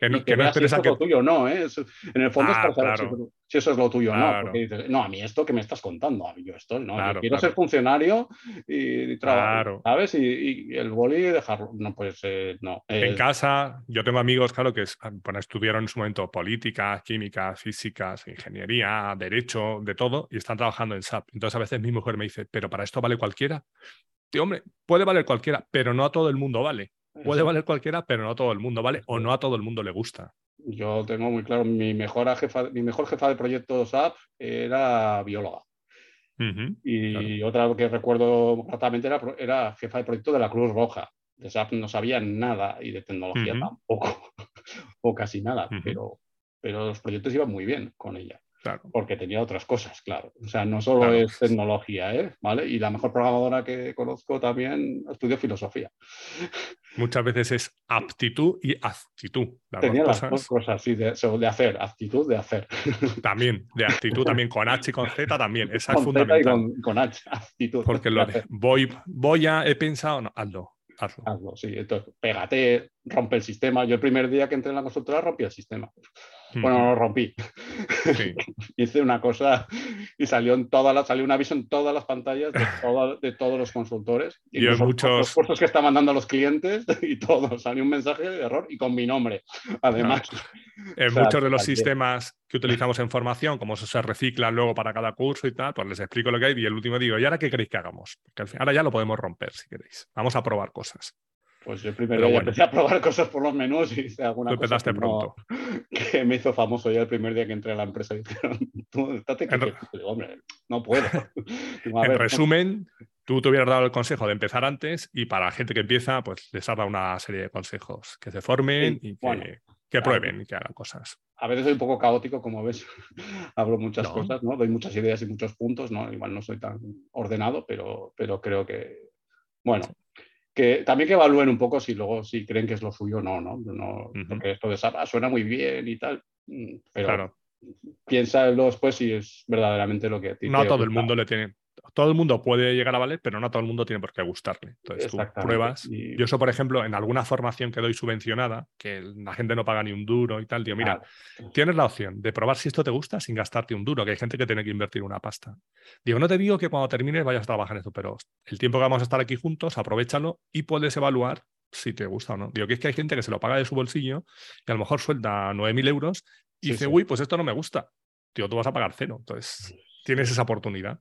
que no, que no si eso es lo tuyo no, ¿eh? en el fondo es ah, para saber si, eso es lo tuyo o no. Porque dices, no, a mí esto que me estás contando, a mí yo esto, no, yo quiero ser funcionario y, trabajar, ¿sabes? Y, el boli dejarlo, no, pues eh, no. En casa, yo tengo amigos, claro, que bueno, estudiaron en su momento política, química, físicas, ingeniería, derecho, de todo, y están trabajando en SAP. Entonces a veces mi mujer me dice, pero para esto vale cualquiera hombre, puede valer cualquiera, pero no a todo el mundo vale. Puede valer cualquiera, pero no a todo el mundo vale o no a todo el mundo le gusta. Yo tengo muy claro, mi mejor jefa, mi mejor jefa de proyectos SAP era bióloga. y otra que recuerdo exactamente era, era, jefa de proyecto de la Cruz Roja. De SAP no sabía nada y de tecnología tampoco, o casi nada, pero, pero los proyectos iban muy bien con ella. Porque tenía otras cosas, claro. O sea, no solo es tecnología, ¿eh? ¿Vale? Y la mejor programadora que conozco también estudió filosofía. Muchas veces es aptitud y actitud. tenía las dos cosas, sí, de, hacer, actitud de hacer. También, de actitud también, con H y con Z también. Esa es fundamental. con, H, actitud. Porque lo de voy, voy a, he pensado, no, hazlo. Hazlo. hazlo. sí. Entonces, pégate, rompe el sistema. Yo el primer día que entré en la consultora rompí el sistema. Bueno, lo rompí. Hice una cosa y salió en todas las, salió un aviso en todas las pantallas de, de todos los consultores. Y en muchos... Los cursos que estaban dando a los clientes y todo. Salió un mensaje de error y con mi nombre, además. En muchos de los sistemas que utilizamos en formación, como eso se recicla luego para cada curso y tal, pues les explico lo que hay y el último digo, ¿y ahora qué queréis que hagamos? Porque al final, ahora ya lo podemos romper si queréis. Vamos a probar cosas. Pues yo primero día empecé a probar cosas por los menús y hice alguna Tú cosa que, pronto. que me hizo famoso ya el primer día que entré a la empresa. Y dijeron, tú, estate que... hombre, no puedo. en resumen, tú te hubieras dado el consejo de empezar antes y para la gente que empieza, pues les has dado una serie de consejos. Que se formen y que, prueben y que hagan cosas. A veces soy un poco caótico, como ves. Hablo muchas cosas, ¿no? Doy muchas ideas y muchos puntos, ¿no? Igual no soy tan ordenado, pero, pero creo que, bueno, que también que evalúen un poco si luego si creen que es lo suyo o no, ¿no? no Porque esto de SAP suena muy bien y tal, mm, pero claro. piénsalo después si es verdaderamente lo que a ti No a todo el mundo le tiene, todo el mundo puede llegar a valer, pero no a todo el mundo tiene por qué gustarle. Entonces tú pruebas. Yo eso, por ejemplo, en alguna formación que doy subvencionada, que la gente no paga ni un duro y tal, digo, mira, tienes la opción de probar si esto te gusta sin gastarte un duro, que hay gente que tiene que invertir una pasta. Digo, no te digo que cuando termines vayas a trabajar en eso, pero el tiempo que vamos a estar aquí juntos, aprovechalo y puedes evaluar si te gusta o no. Digo que es que hay gente que se lo paga de su bolsillo y a lo mejor suelta 9.000 euros y dice, uy, pues esto no me gusta. Tío, tú vas a pagar cero. Entonces, tienes esa oportunidad.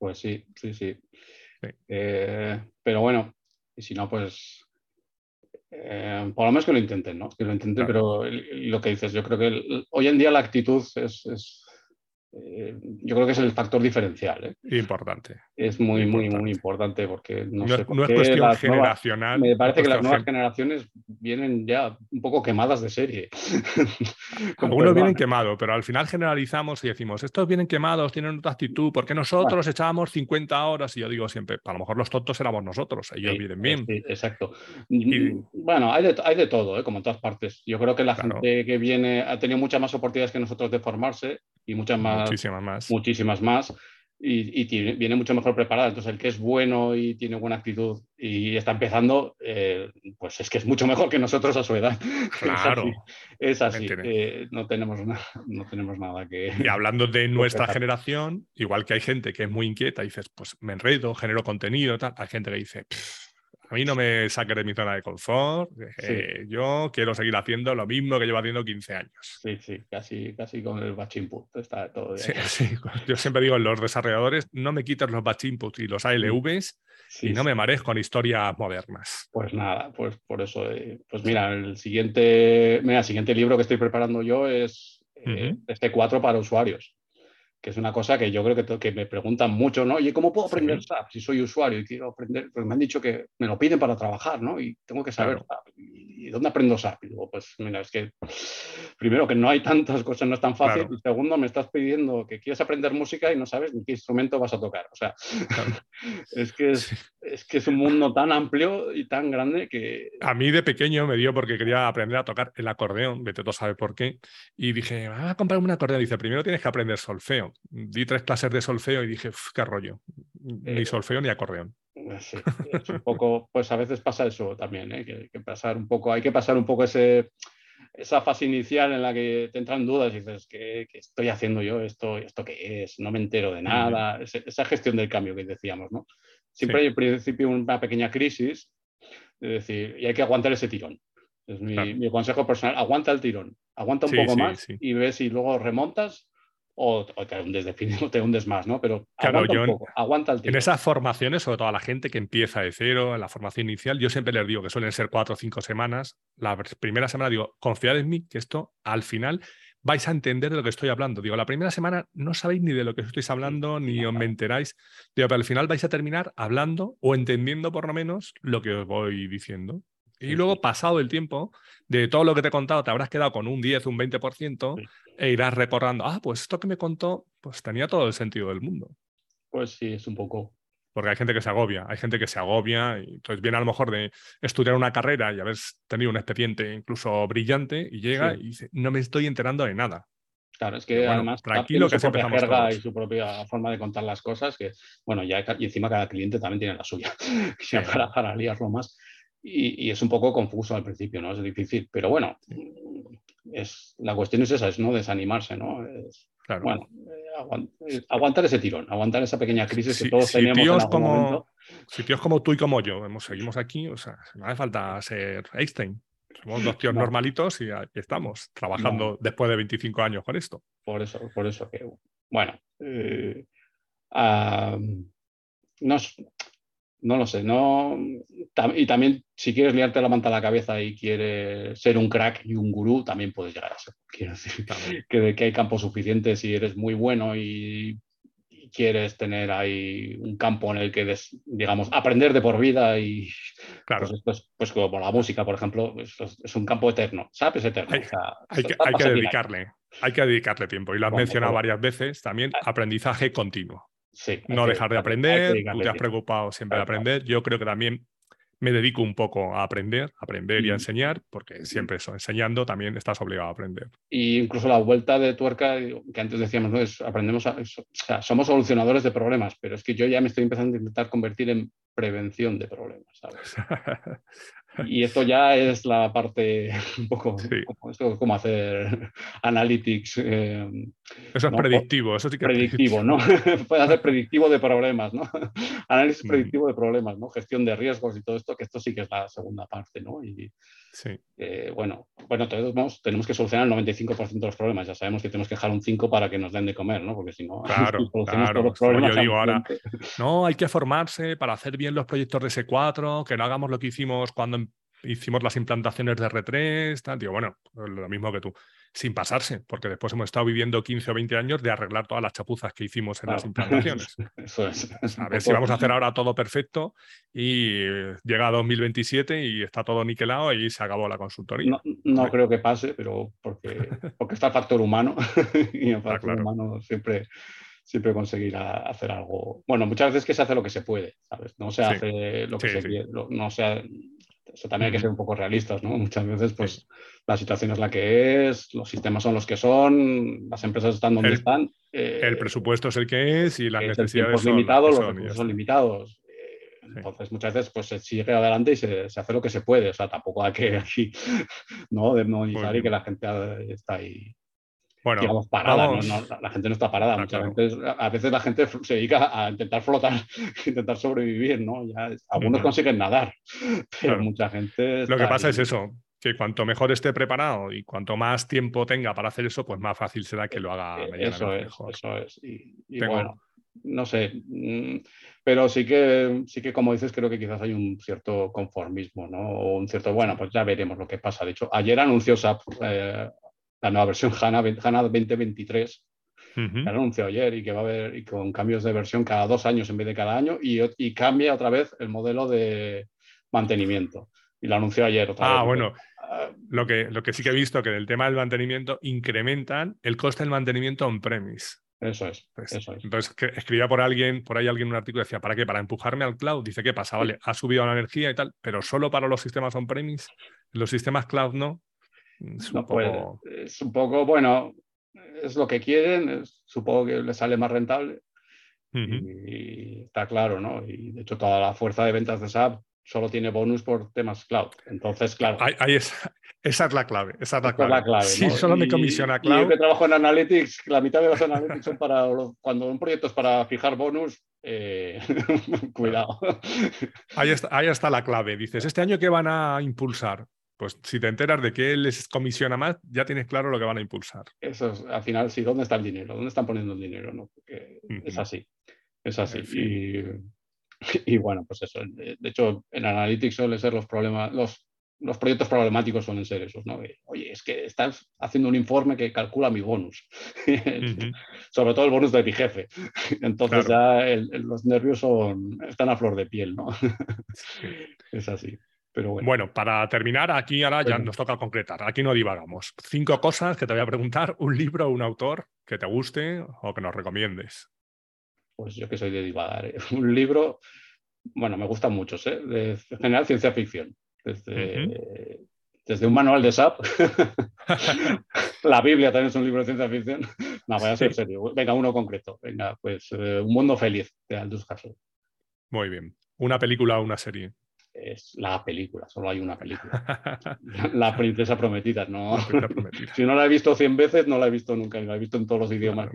Pues sí, sí, sí. Eh, pero bueno, y si no, pues eh, por lo menos que lo intenten, ¿no? Que lo intenten, pero lo que dices, yo creo que hoy en día la actitud es, eh, yo creo que es el factor diferencial. ¿eh? Importante. Es muy, muy, muy importante porque no, no, sé es, no es cuestión generacional. me parece que las nuevas generaciones vienen ya un poco quemadas de serie. Algunos vienen quemados, pero al final generalizamos y decimos, estos vienen quemados, tienen otra actitud, ¿por qué nosotros echábamos 50 horas? Y yo digo siempre, a lo mejor los tontos éramos nosotros, ellos Sí, vienen bien. sí, exacto. Y- Bueno, hay de, hay de todo, ¿eh? como en todas partes. Yo creo que la Claro. gente que viene ha tenido muchas más oportunidades que nosotros de formarse y muchas más, Muchísimas más. muchísimas más. Y, y tiene- viene mucho mejor preparada. Entonces, el que es bueno y tiene buena actitud y está empezando, eh, pues es que es mucho mejor que nosotros a su edad. Claro. Es así. Es así. Entiendo. Eh, no, tenemos na- no tenemos nada que. Y hablando de nuestra generación, igual que hay gente que es muy inquieta y dices, pues me enredo, genero contenido, tal, hay gente que dice, "Pff, a mí no me saques de mi zona de confort, eh, yo quiero seguir haciendo lo mismo que llevo haciendo 15 años. Sí, sí, casi, casi con el batch input. Está todo Sí, Yo siempre digo, los desarrolladores, no me quites los batch inputs y los ALVs Sí, y no me marees con historias modernas. Pues nada, pues por eso, eh, pues mira, el siguiente, mira, el siguiente libro que estoy preparando yo es eh, este 4 para usuarios, que es una cosa que yo creo que, que me preguntan mucho, ¿no? Oye, ¿cómo puedo aprender. SAP si soy usuario y quiero aprender? Pues me han dicho que me lo piden para trabajar, ¿no? Y tengo que saber Claro. SAP. ¿Y dónde aprendo SAP? Y digo, pues mira, es que primero que no hay tantas cosas, no es tan fácil. Claro. Y segundo, me estás pidiendo que quieres aprender música y no sabes ni qué instrumento vas a tocar. O sea, Claro. es que es, que es un mundo tan amplio y tan grande que A mí de pequeño me dio porque quería aprender a tocar el acordeón, vete tú a saber por qué, y dije, ah, a comprarme un acordeón. Dice, primero tienes que aprender solfeo. Di tres clases de solfeo y dije, "Uf, qué rollo, ni Eh, solfeo ni acordeón. Eh, Sí, es un poco, pues a veces pasa eso también, ¿eh? que, hay que pasar un poco, hay que pasar un poco ese, esa fase inicial en la que te entran dudas y dices, ¿qué, qué estoy haciendo yo? ¿Esto, ¿Esto qué es? No me entero de nada. Esa gestión del cambio que decíamos, ¿no? Siempre Sí. hay al principio una pequeña crisis, es decir, y hay que aguantar ese tirón. Es mi, Claro. mi consejo personal, aguanta el tirón, aguanta un Sí, poco más y ves si luego remontas o, o te hundes, defini- o te hundes más, ¿no? Pero Claro, aguanta yo un en- poco, aguanta el tirón. En esas formaciones, sobre todo a la gente que empieza de cero, en la formación inicial, yo siempre les digo que suelen ser cuatro o cinco semanas. La primera semana digo, confiad en mí, que esto al final vais a entender de lo que estoy hablando. Digo, la primera semana no sabéis ni de lo que estáis hablando, ni os me enteráis. Digo, pero al final vais a terminar hablando o entendiendo por lo menos lo que os voy diciendo. Y luego, pasado el tiempo, de todo lo que te he contado, te habrás quedado con un 10, un 20% Sí. e irás recordando, ah, pues esto que me contó, pues tenía todo el sentido del mundo. Pues sí, es un poco. Porque hay gente que se agobia, hay gente que se agobia y entonces viene a lo mejor de estudiar una carrera y haber tenido un expediente incluso brillante y llega Sí. y dice, no me estoy enterando de nada. Claro, es que bueno, además tranquilo tiene que su así propia empezamos jerga todos. y su propia forma de contar las cosas, que bueno, ya y encima cada cliente también tiene la suya, ya Sí. para, para liarlo más. Y, y es un poco confuso al principio, ¿no? Es difícil, pero bueno, es, la cuestión es esa, es no desanimarse, ¿no? Es, Claro. bueno, eh, aguant- aguantar ese tirón, aguantar esa pequeña crisis Si- que todos si tenemos en algún como, momento. si tíos como tú y como yo hemos, seguimos aquí, o sea, no hace falta ser Einstein. Somos dos tíos No. normalitos y aquí estamos, trabajando después de 25 años con esto. Por eso, por eso que, bueno, eh, ah, no, s- no lo sé, no, y también si quieres liarte la manta a la cabeza y quieres ser un crack y un gurú, también puedes llegar a ser. Quiero decir, que, que hay campo suficiente si eres muy bueno y, y quieres tener ahí un campo en el que, des- digamos, aprender de por vida y Claro, pues, pues como la música, por ejemplo, es, es un campo eterno, ¿sabes? Eterno. Hay- o sea, hay que, hay que dedicarle, hay que dedicarle tiempo. Y lo has mencionado varias veces también, aprendizaje continuo. Sí, no que dejar de que aprender, tú te has preocupado siempre de aprender. Yo creo que también me dedico un poco a aprender, a aprender y a enseñar, porque siempre eso, enseñando también estás obligado a aprender. Y incluso la vuelta de tuerca, que antes decíamos, ¿no? Es, aprendemos a, es- o sea, somos solucionadores de problemas, pero es que yo ya me estoy empezando a intentar convertir en prevención de problemas, ¿sabes? Y esto ya es la parte un poco, Sí. como, esto es como hacer analytics eh, Eso es No, predictivo, eso sí que es predictivo, ¿no? Puede hacer predictivo de problemas, ¿no? Análisis predictivo de problemas, ¿no? Gestión de riesgos y todo esto, que esto sí que es la segunda parte, ¿no? Y, Sí, eh, bueno, bueno, todos tenemos que solucionar el 95% de los problemas. Ya sabemos que tenemos que dejar un 5 para que nos den de comer, ¿no? Porque si no, Claro, si solucionamos claro. todos los Como problemas yo digo ahora, No, hay que formarse para hacer bien los proyectos de S4, que no hagamos lo que hicimos cuando hicimos las implantaciones de R3, tal, digo, bueno, lo mismo que tú, sin pasarse, porque después hemos estado viviendo 15 o 20 años de arreglar todas las chapuzas que hicimos en las implantaciones. Eso es. A ver si vamos a hacer ahora todo perfecto y llega 2027 y está todo niquelado y se acabó la consultoría. No, creo que pase, pero porque, porque está el factor humano y el factor humano siempre siempre conseguirá hacer algo. Bueno, muchas veces que se hace lo que se puede, ¿sabes? No se hace lo que se quiere, no se, eso también hay que ser un poco realistas, ¿no? Muchas veces, pues, la situación es la que es, los sistemas son los que son, las empresas están donde están. el eh, presupuesto es el que es y las necesidades son limitados, los recursos son limitados. Eh, entonces, muchas veces pues, se sigue adelante y se, hace lo que se puede. O sea, tampoco hay que aquí ¿no? demonizar y que la gente está ahí bueno, parada, la, gente no está parada. Muchas veces, a veces la gente se dedica a intentar flotar, intentar sobrevivir, ¿no? Ya, algunos consiguen nadar, pero mucha gente. Lo que pasa es eso, que cuanto mejor esté preparado y cuanto más tiempo tenga para hacer eso, pues más fácil será que lo haga eh, eso es, mejor. Eso es. Y, bueno, no sé, mm, pero sí que, sí que como dices, creo que quizás hay un cierto conformismo, ¿no? O un cierto, bueno, pues ya veremos lo que pasa. De hecho, ayer anunció SAP eh, la nueva versión HANA, HANA 2023, que anunció ayer y que va a haber y con cambios de versión cada dos años en vez de cada año y, y cambia otra vez el modelo de mantenimiento. Y lo anunció ayer otra ah, bueno. Ah, lo que, lo que sí que he visto que del tema del mantenimiento incrementan el coste del mantenimiento on-premise. Eso es, pues, eso es. Entonces, que escribía por alguien, por ahí alguien un artículo decía, ¿para qué? Para empujarme al cloud. Dice, ¿qué pasa? Vale, ha subido la energía y tal, pero solo para los sistemas on-premise, los sistemas cloud no. Es un, poco... es un poco, bueno, es lo que quieren, supongo que les sale más rentable. y, está claro, ¿no? Y de hecho toda la fuerza de ventas de SAP solo tiene bonus por temas cloud. Entonces, claro. Ahí, es, esa es la clave. Esa es la clave. sí, solo me comisiona cloud. Y yo que trabajo en Analytics, la mitad de los Analytics son para. Cuando un proyecto es para fijar bonus, eh, cuidado. Ahí está, ahí está la clave. Dices, ¿este año qué van a impulsar? Pues si te enteras de que él les comisiona más, ya tienes claro lo que van a impulsar. Eso es, al final, sí, ¿dónde está el dinero? ¿Dónde están poniendo el dinero? ¿no? Porque es así, es así. Y, bueno, pues eso. De hecho, en Analytics suelen ser los problemas, los, los proyectos problemáticos suelen ser esos, ¿no? Oye, es que estás haciendo un informe que calcula mi bonus, sobre todo el bonus de mi jefe. Entonces ya los nervios son, están a flor de piel, ¿no? es así bueno. para terminar, aquí ahora ya nos toca concretar. Aquí no divagamos. Cinco cosas que te voy a preguntar: un libro o un autor que te guste o que nos recomiendes. Pues yo que soy de divagar. ¿eh? Un libro, bueno, me gustan muchos, ¿eh? de general ciencia ficción. Desde, desde un manual de SAP. la Biblia también es un libro de ciencia ficción. No, voy a ser serio. Venga, uno concreto. Venga, pues eh, Un mundo feliz de Aldous Huxley. Muy bien. ¿Una película o una serie? Es la película, solo hay una película. la princesa prometida, no. si no la he visto 100 veces, no la he visto nunca, la he visto en todos los idiomas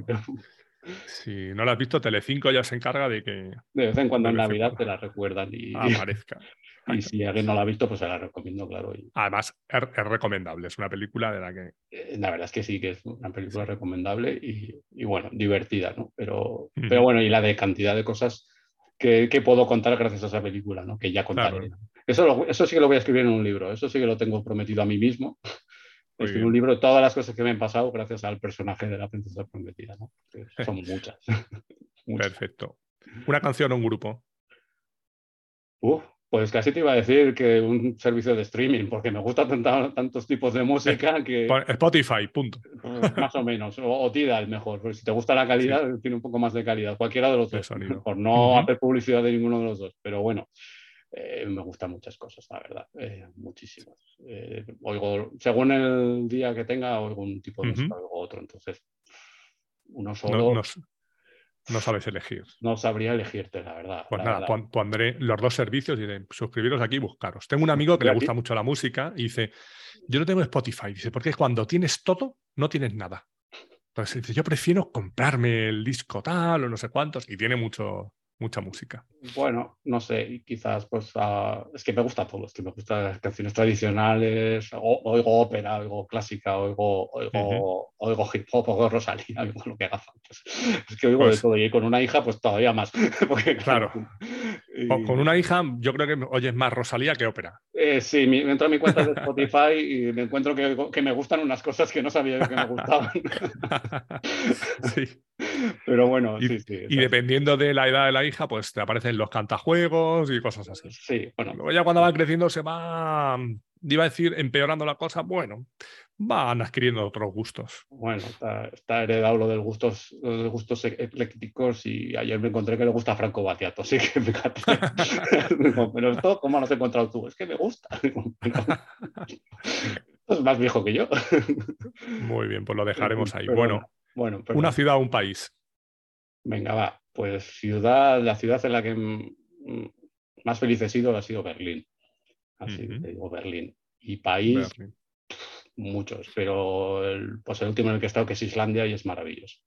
Si no la has visto, Telecinco ya se encarga de que. De vez en cuando en Navidad te la recuerdan y. Aparezca. Y si alguien no la ha visto, pues se la recomiendo, claro. Además, es, recomendable, es una película de la que. Eh, la verdad es que sí, que es una película recomendable y, bueno, divertida, ¿no? Pero, pero bueno, y la de cantidad de cosas que, puedo contar gracias a esa película, ¿no? que ya contaré. Eso, eso sí que lo voy a escribir en un libro, eso sí que lo tengo prometido a mí mismo. Escribir un libro de todas las cosas que me han pasado gracias al personaje de la princesa prometida. ¿no? son muchas. Perfecto. ¿Una canción o un grupo? Uf, pues casi te iba a decir que un servicio de streaming, porque me gustan tantos tipos de música que... Spotify, punto. Pues más o menos, o, Tidal mejor, porque si te gusta la calidad, tiene un poco más de calidad, cualquiera de los dos, por no hacer publicidad de ninguno de los dos, pero bueno, eh, me gustan muchas cosas, la verdad, eh, muchísimas. Eh, oigo, según el día que tenga, oigo un tipo de música, oigo otro, entonces uno solo... No sabes elegir. No sabría elegirte, la verdad. Pues nada, pondré los dos servicios y diré, suscribiros aquí y buscaros. Tengo un amigo que le gusta mucho la música y dice, yo no tengo Spotify. Dice, porque cuando tienes todo, no tienes nada. Entonces dice, yo prefiero comprarme el disco tal o no sé cuántos y tiene mucho, mucha música. Bueno, no sé, quizás pues ah, es que me gusta todo, es que me gustan las canciones tradicionales, oigo ópera, oigo clásica, oigo, oigo, hip hop, oigo Rosalía, oigo lo que haga falta. Es que oigo de pues todo y con una hija pues todavía más. claro. Con una hija, yo creo que oyes más Rosalía que ópera. Eh, sí, me entro a mi cuenta de Spotify y me encuentro que, me gustan unas cosas que no sabía que me gustaban. sí. Pero bueno, y, sí, sí. Y dependiendo de la edad de la hija, pues te aparecen los cantajuegos y cosas así. Sí, bueno. Luego ya cuando van creciendo se va, iba a decir, empeorando la cosa. Bueno, van adquiriendo otros gustos. Bueno, está, heredado lo de gustos, los gustos e-, eclécticos y ayer me encontré que le gusta Franco Batiato, así que fíjate. pero esto, ¿cómo lo has encontrado tú? Es que me gusta. es más viejo que yo. Muy bien, pues lo dejaremos ahí. bueno, bueno una ciudad o un país. Venga, va. Pues ciudad, la ciudad en la que más feliz he sido ha sido Berlín. Así te digo, Berlín. Y país, muchos, pero el, pues el último en el que he estado, que es Islandia, y es maravilloso.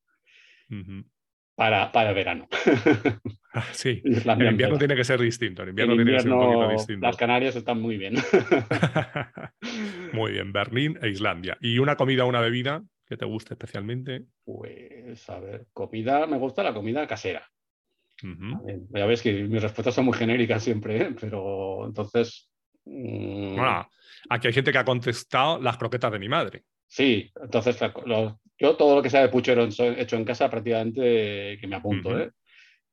para, para verano. Ah, sí, el invierno tiene que ser distinto. El invierno, tiene que ser un poquito distinto. Las Canarias están muy bien. muy bien, Berlín e Islandia. ¿Y una comida o una bebida que te guste especialmente? Pues, a ver, comida, me gusta la comida casera. ya ves que mis respuestas son muy genéricas siempre, ¿eh? pero entonces Mm. Bueno, aquí hay gente que ha contestado las croquetas de mi madre. Sí, entonces yo todo lo que sea de puchero hecho en casa prácticamente que me apunto, ¿eh?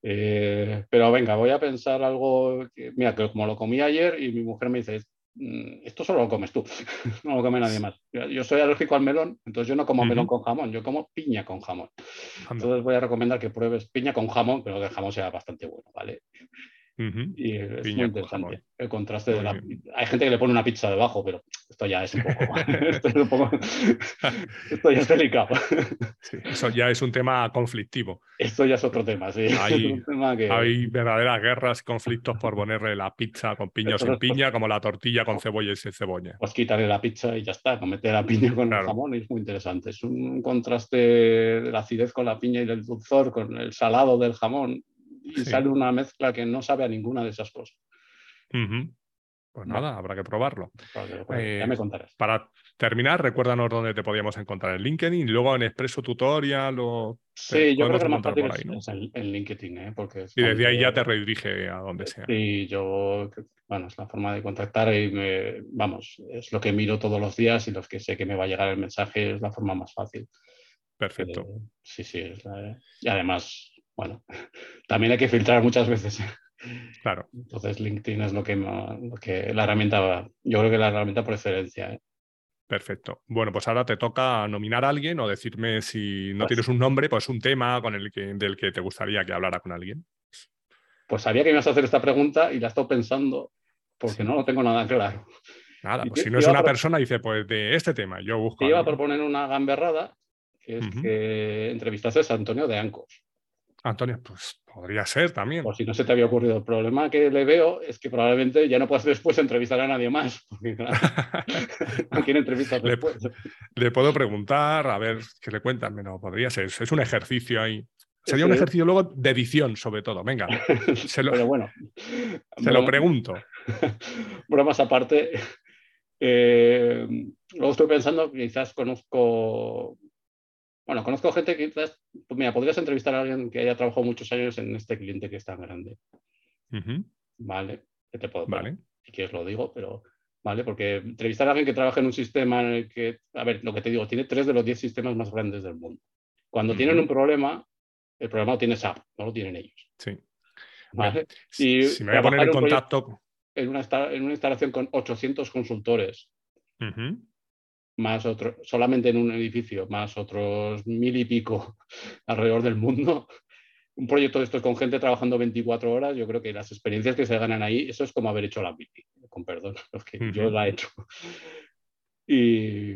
¿eh? pero venga, voy a pensar algo, mira, que como lo comí ayer y mi mujer me dice, esto solo lo comes tú, no lo come nadie más. Yo soy alérgico al melón, entonces yo no como melón con jamón, yo como piña con jamón. Entonces voy a recomendar que pruebes piña con jamón, pero que el jamón sea bastante bueno, ¿vale? Y es muy interesante el contraste de la... Hay gente que le pone una pizza debajo, pero esto ya es un poco... esto, ya es delicado. eso ya es un tema conflictivo. Esto ya es otro tema, sí. Hay, verdaderas guerras, conflictos por ponerle la pizza con piña o sin piña, como la tortilla con cebolla y sin cebolla. Pues quitarle la pizza y ya está, meter la piña con el jamón es muy interesante. Es un contraste de la acidez con la piña y del dulzor, con el salado del jamón y sale una mezcla que no sabe a ninguna de esas cosas. Pues nada, habrá que probarlo. ya eh, me contarás. Para terminar, recuérdanos dónde te podíamos encontrar en LinkedIn, luego en Expreso Tutorial o... Sí, yo creo que lo más fácil es, en, LinkedIn, ¿eh? porque... y desde ahí ya te redirige a donde sea. Sí, yo, bueno, es la forma de contactar y vamos, es lo que miro todos los días y los que sé que me va a llegar el mensaje es la forma más fácil. Perfecto. Eh, sí, sí, y además bueno, también hay que filtrar muchas veces. Claro. Entonces LinkedIn es lo que, lo que la herramienta, yo creo que la herramienta por excelencia. ¿eh? Perfecto. Bueno, pues ahora te toca nominar a alguien o decirme si no pues tienes un nombre, pues un tema con el que, del que te gustaría que hablara con alguien. Pues sabía que ibas a hacer esta pregunta y la he estado pensando porque no lo tengo nada claro. Nada, pues si no es una persona, dice, pues de este tema, yo busco. Te iba a proponer una gamberrada, que es que entrevistaste a Antonio de Ancos. Antonio, pues podría ser también. Por si no se te había ocurrido. El problema que le veo es que probablemente ya no puedas después entrevistar a nadie más. Porque, quién entrevistas después? Le, puedo preguntar, a ver qué le cuentan. No, podría ser. Es un ejercicio ahí. Sería un ejercicio luego de edición, sobre todo. Venga, se lo, Pero bueno, se lo pregunto. Bromas aparte. Eh, luego estoy pensando, quizás conozco bueno, conozco gente que quizás, pues mira, podrías entrevistar a alguien que haya trabajado muchos años en este cliente que es tan grande. Vale, que te puedo vale. Si quieres lo digo, pero vale, porque entrevistar a alguien que trabaja en un sistema en el que, a ver, lo que te digo, tiene tres de los diez sistemas más grandes del mundo. Cuando tienen un problema, el problema lo tiene SAP, no lo tienen ellos. Sí. ¿Vale? Y si me voy a poner en contacto. En una, en una instalación con 800 consultores más otros, solamente en un edificio, más otros mil y pico alrededor del mundo. Un proyecto de estos con gente trabajando 24 horas, yo creo que las experiencias que se ganan ahí, eso es como haber hecho la bici, con perdón, porque yo la he hecho. Y,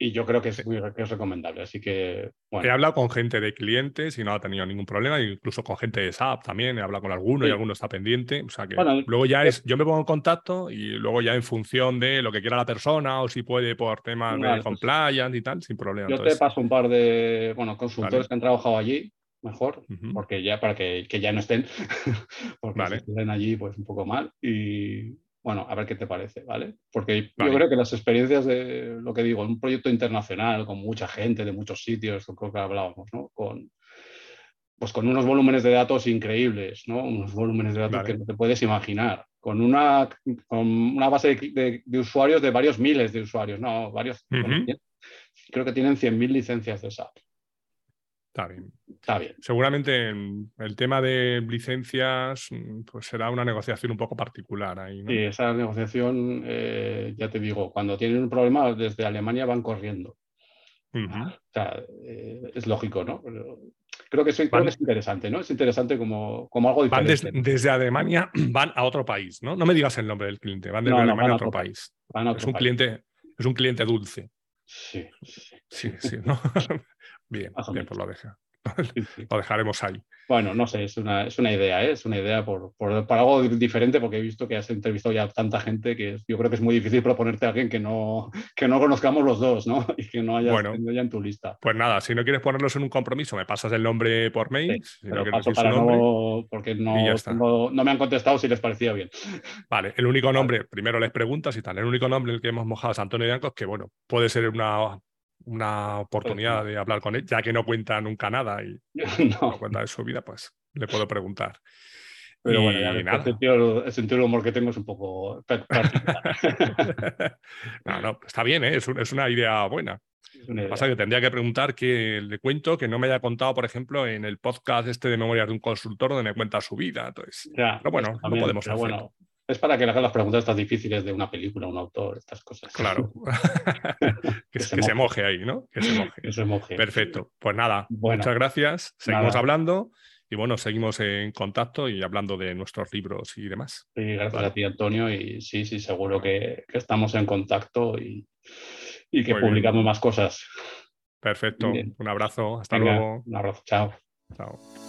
y yo creo que es, muy, recomendable. Así que. He hablado con gente de clientes y no ha tenido ningún problema, incluso con gente de SAP también. He hablado con alguno y alguno está pendiente. O sea que luego ya es. Yo me pongo en contacto y luego ya en función de lo que quiera la persona o si puede por temas de pues compliance y tal, sin problema. Yo te paso un par de bueno, consultores que han trabajado allí, mejor, porque ya para que, que, ya no estén, porque si estén allí, pues un poco mal. Y bueno, a ver qué te parece, ¿vale? Porque yo creo que las experiencias de lo que digo, un proyecto internacional con mucha gente de muchos sitios, creo que hablábamos, ¿no? Con, pues con unos volúmenes de datos increíbles, ¿no? Unos volúmenes de datos que no te puedes imaginar. Con una, con una base de, usuarios de varios miles de usuarios, no, varios. Creo que tienen 100.000 licencias de SAP. Está bien. Está bien. Seguramente el tema de licencias mm, pues será una negociación un poco particular ahí. ¿no? Sí, esa negociación, eh, ya te digo, cuando tienen un problema desde Alemania van corriendo. O sea, eh, es lógico, ¿no? creo, que es, interesante, ¿no? Es interesante como, como algo diferente. Van desde Alemania, van a otro país, ¿no? No me digas el nombre del cliente, van desde Alemania a otro, país. es, un Cliente, es un cliente dulce. Sí, sí, sí. ¿no? bien, bien, pues lo deja. Lo dejaremos ahí. Bueno, no sé, es una, es una idea, ¿eh? es una idea por, por, algo diferente, porque he visto que has entrevistado ya tanta gente que yo creo que es muy difícil proponerte a alguien que no, que no conozcamos los dos, ¿no? Y que no haya bueno, ya en tu lista. Pues nada, si no quieres ponerlos en un compromiso, me pasas el nombre por mail. pero paso para no, porque no, no, me han contestado si les parecía bien. Vale, el único nombre, primero les preguntas y tal, el único nombre en el que hemos mojado es Antonio Diancos, que bueno, puede ser una una oportunidad de hablar con él, ya que no cuenta nunca nada y no, cuenta de su vida, pues le puedo preguntar. Pero bueno, ya el, sentido, del humor que tengo es un poco no, no, está bien, ¿eh? es, una idea buena. Lo que pasa es que tendría que preguntar que le cuento que no me haya contado, por ejemplo, en el podcast este de Memorias de un consultor donde me cuenta su vida. Entonces, pero bueno, no podemos hacer. Bueno, es para que le hagan las preguntas tan difíciles de una película, un autor, estas cosas. Claro. que, se, moje ahí, ¿no? Que se moje. que se moje. Perfecto. Pues nada, muchas gracias. Seguimos hablando y bueno, seguimos en contacto y hablando de nuestros libros y demás. Sí, gracias a ti, Antonio. Y sí, sí, seguro que, estamos en contacto y, que publicamos más cosas. Perfecto. Un abrazo. Hasta luego. Un abrazo. Chao. Chao.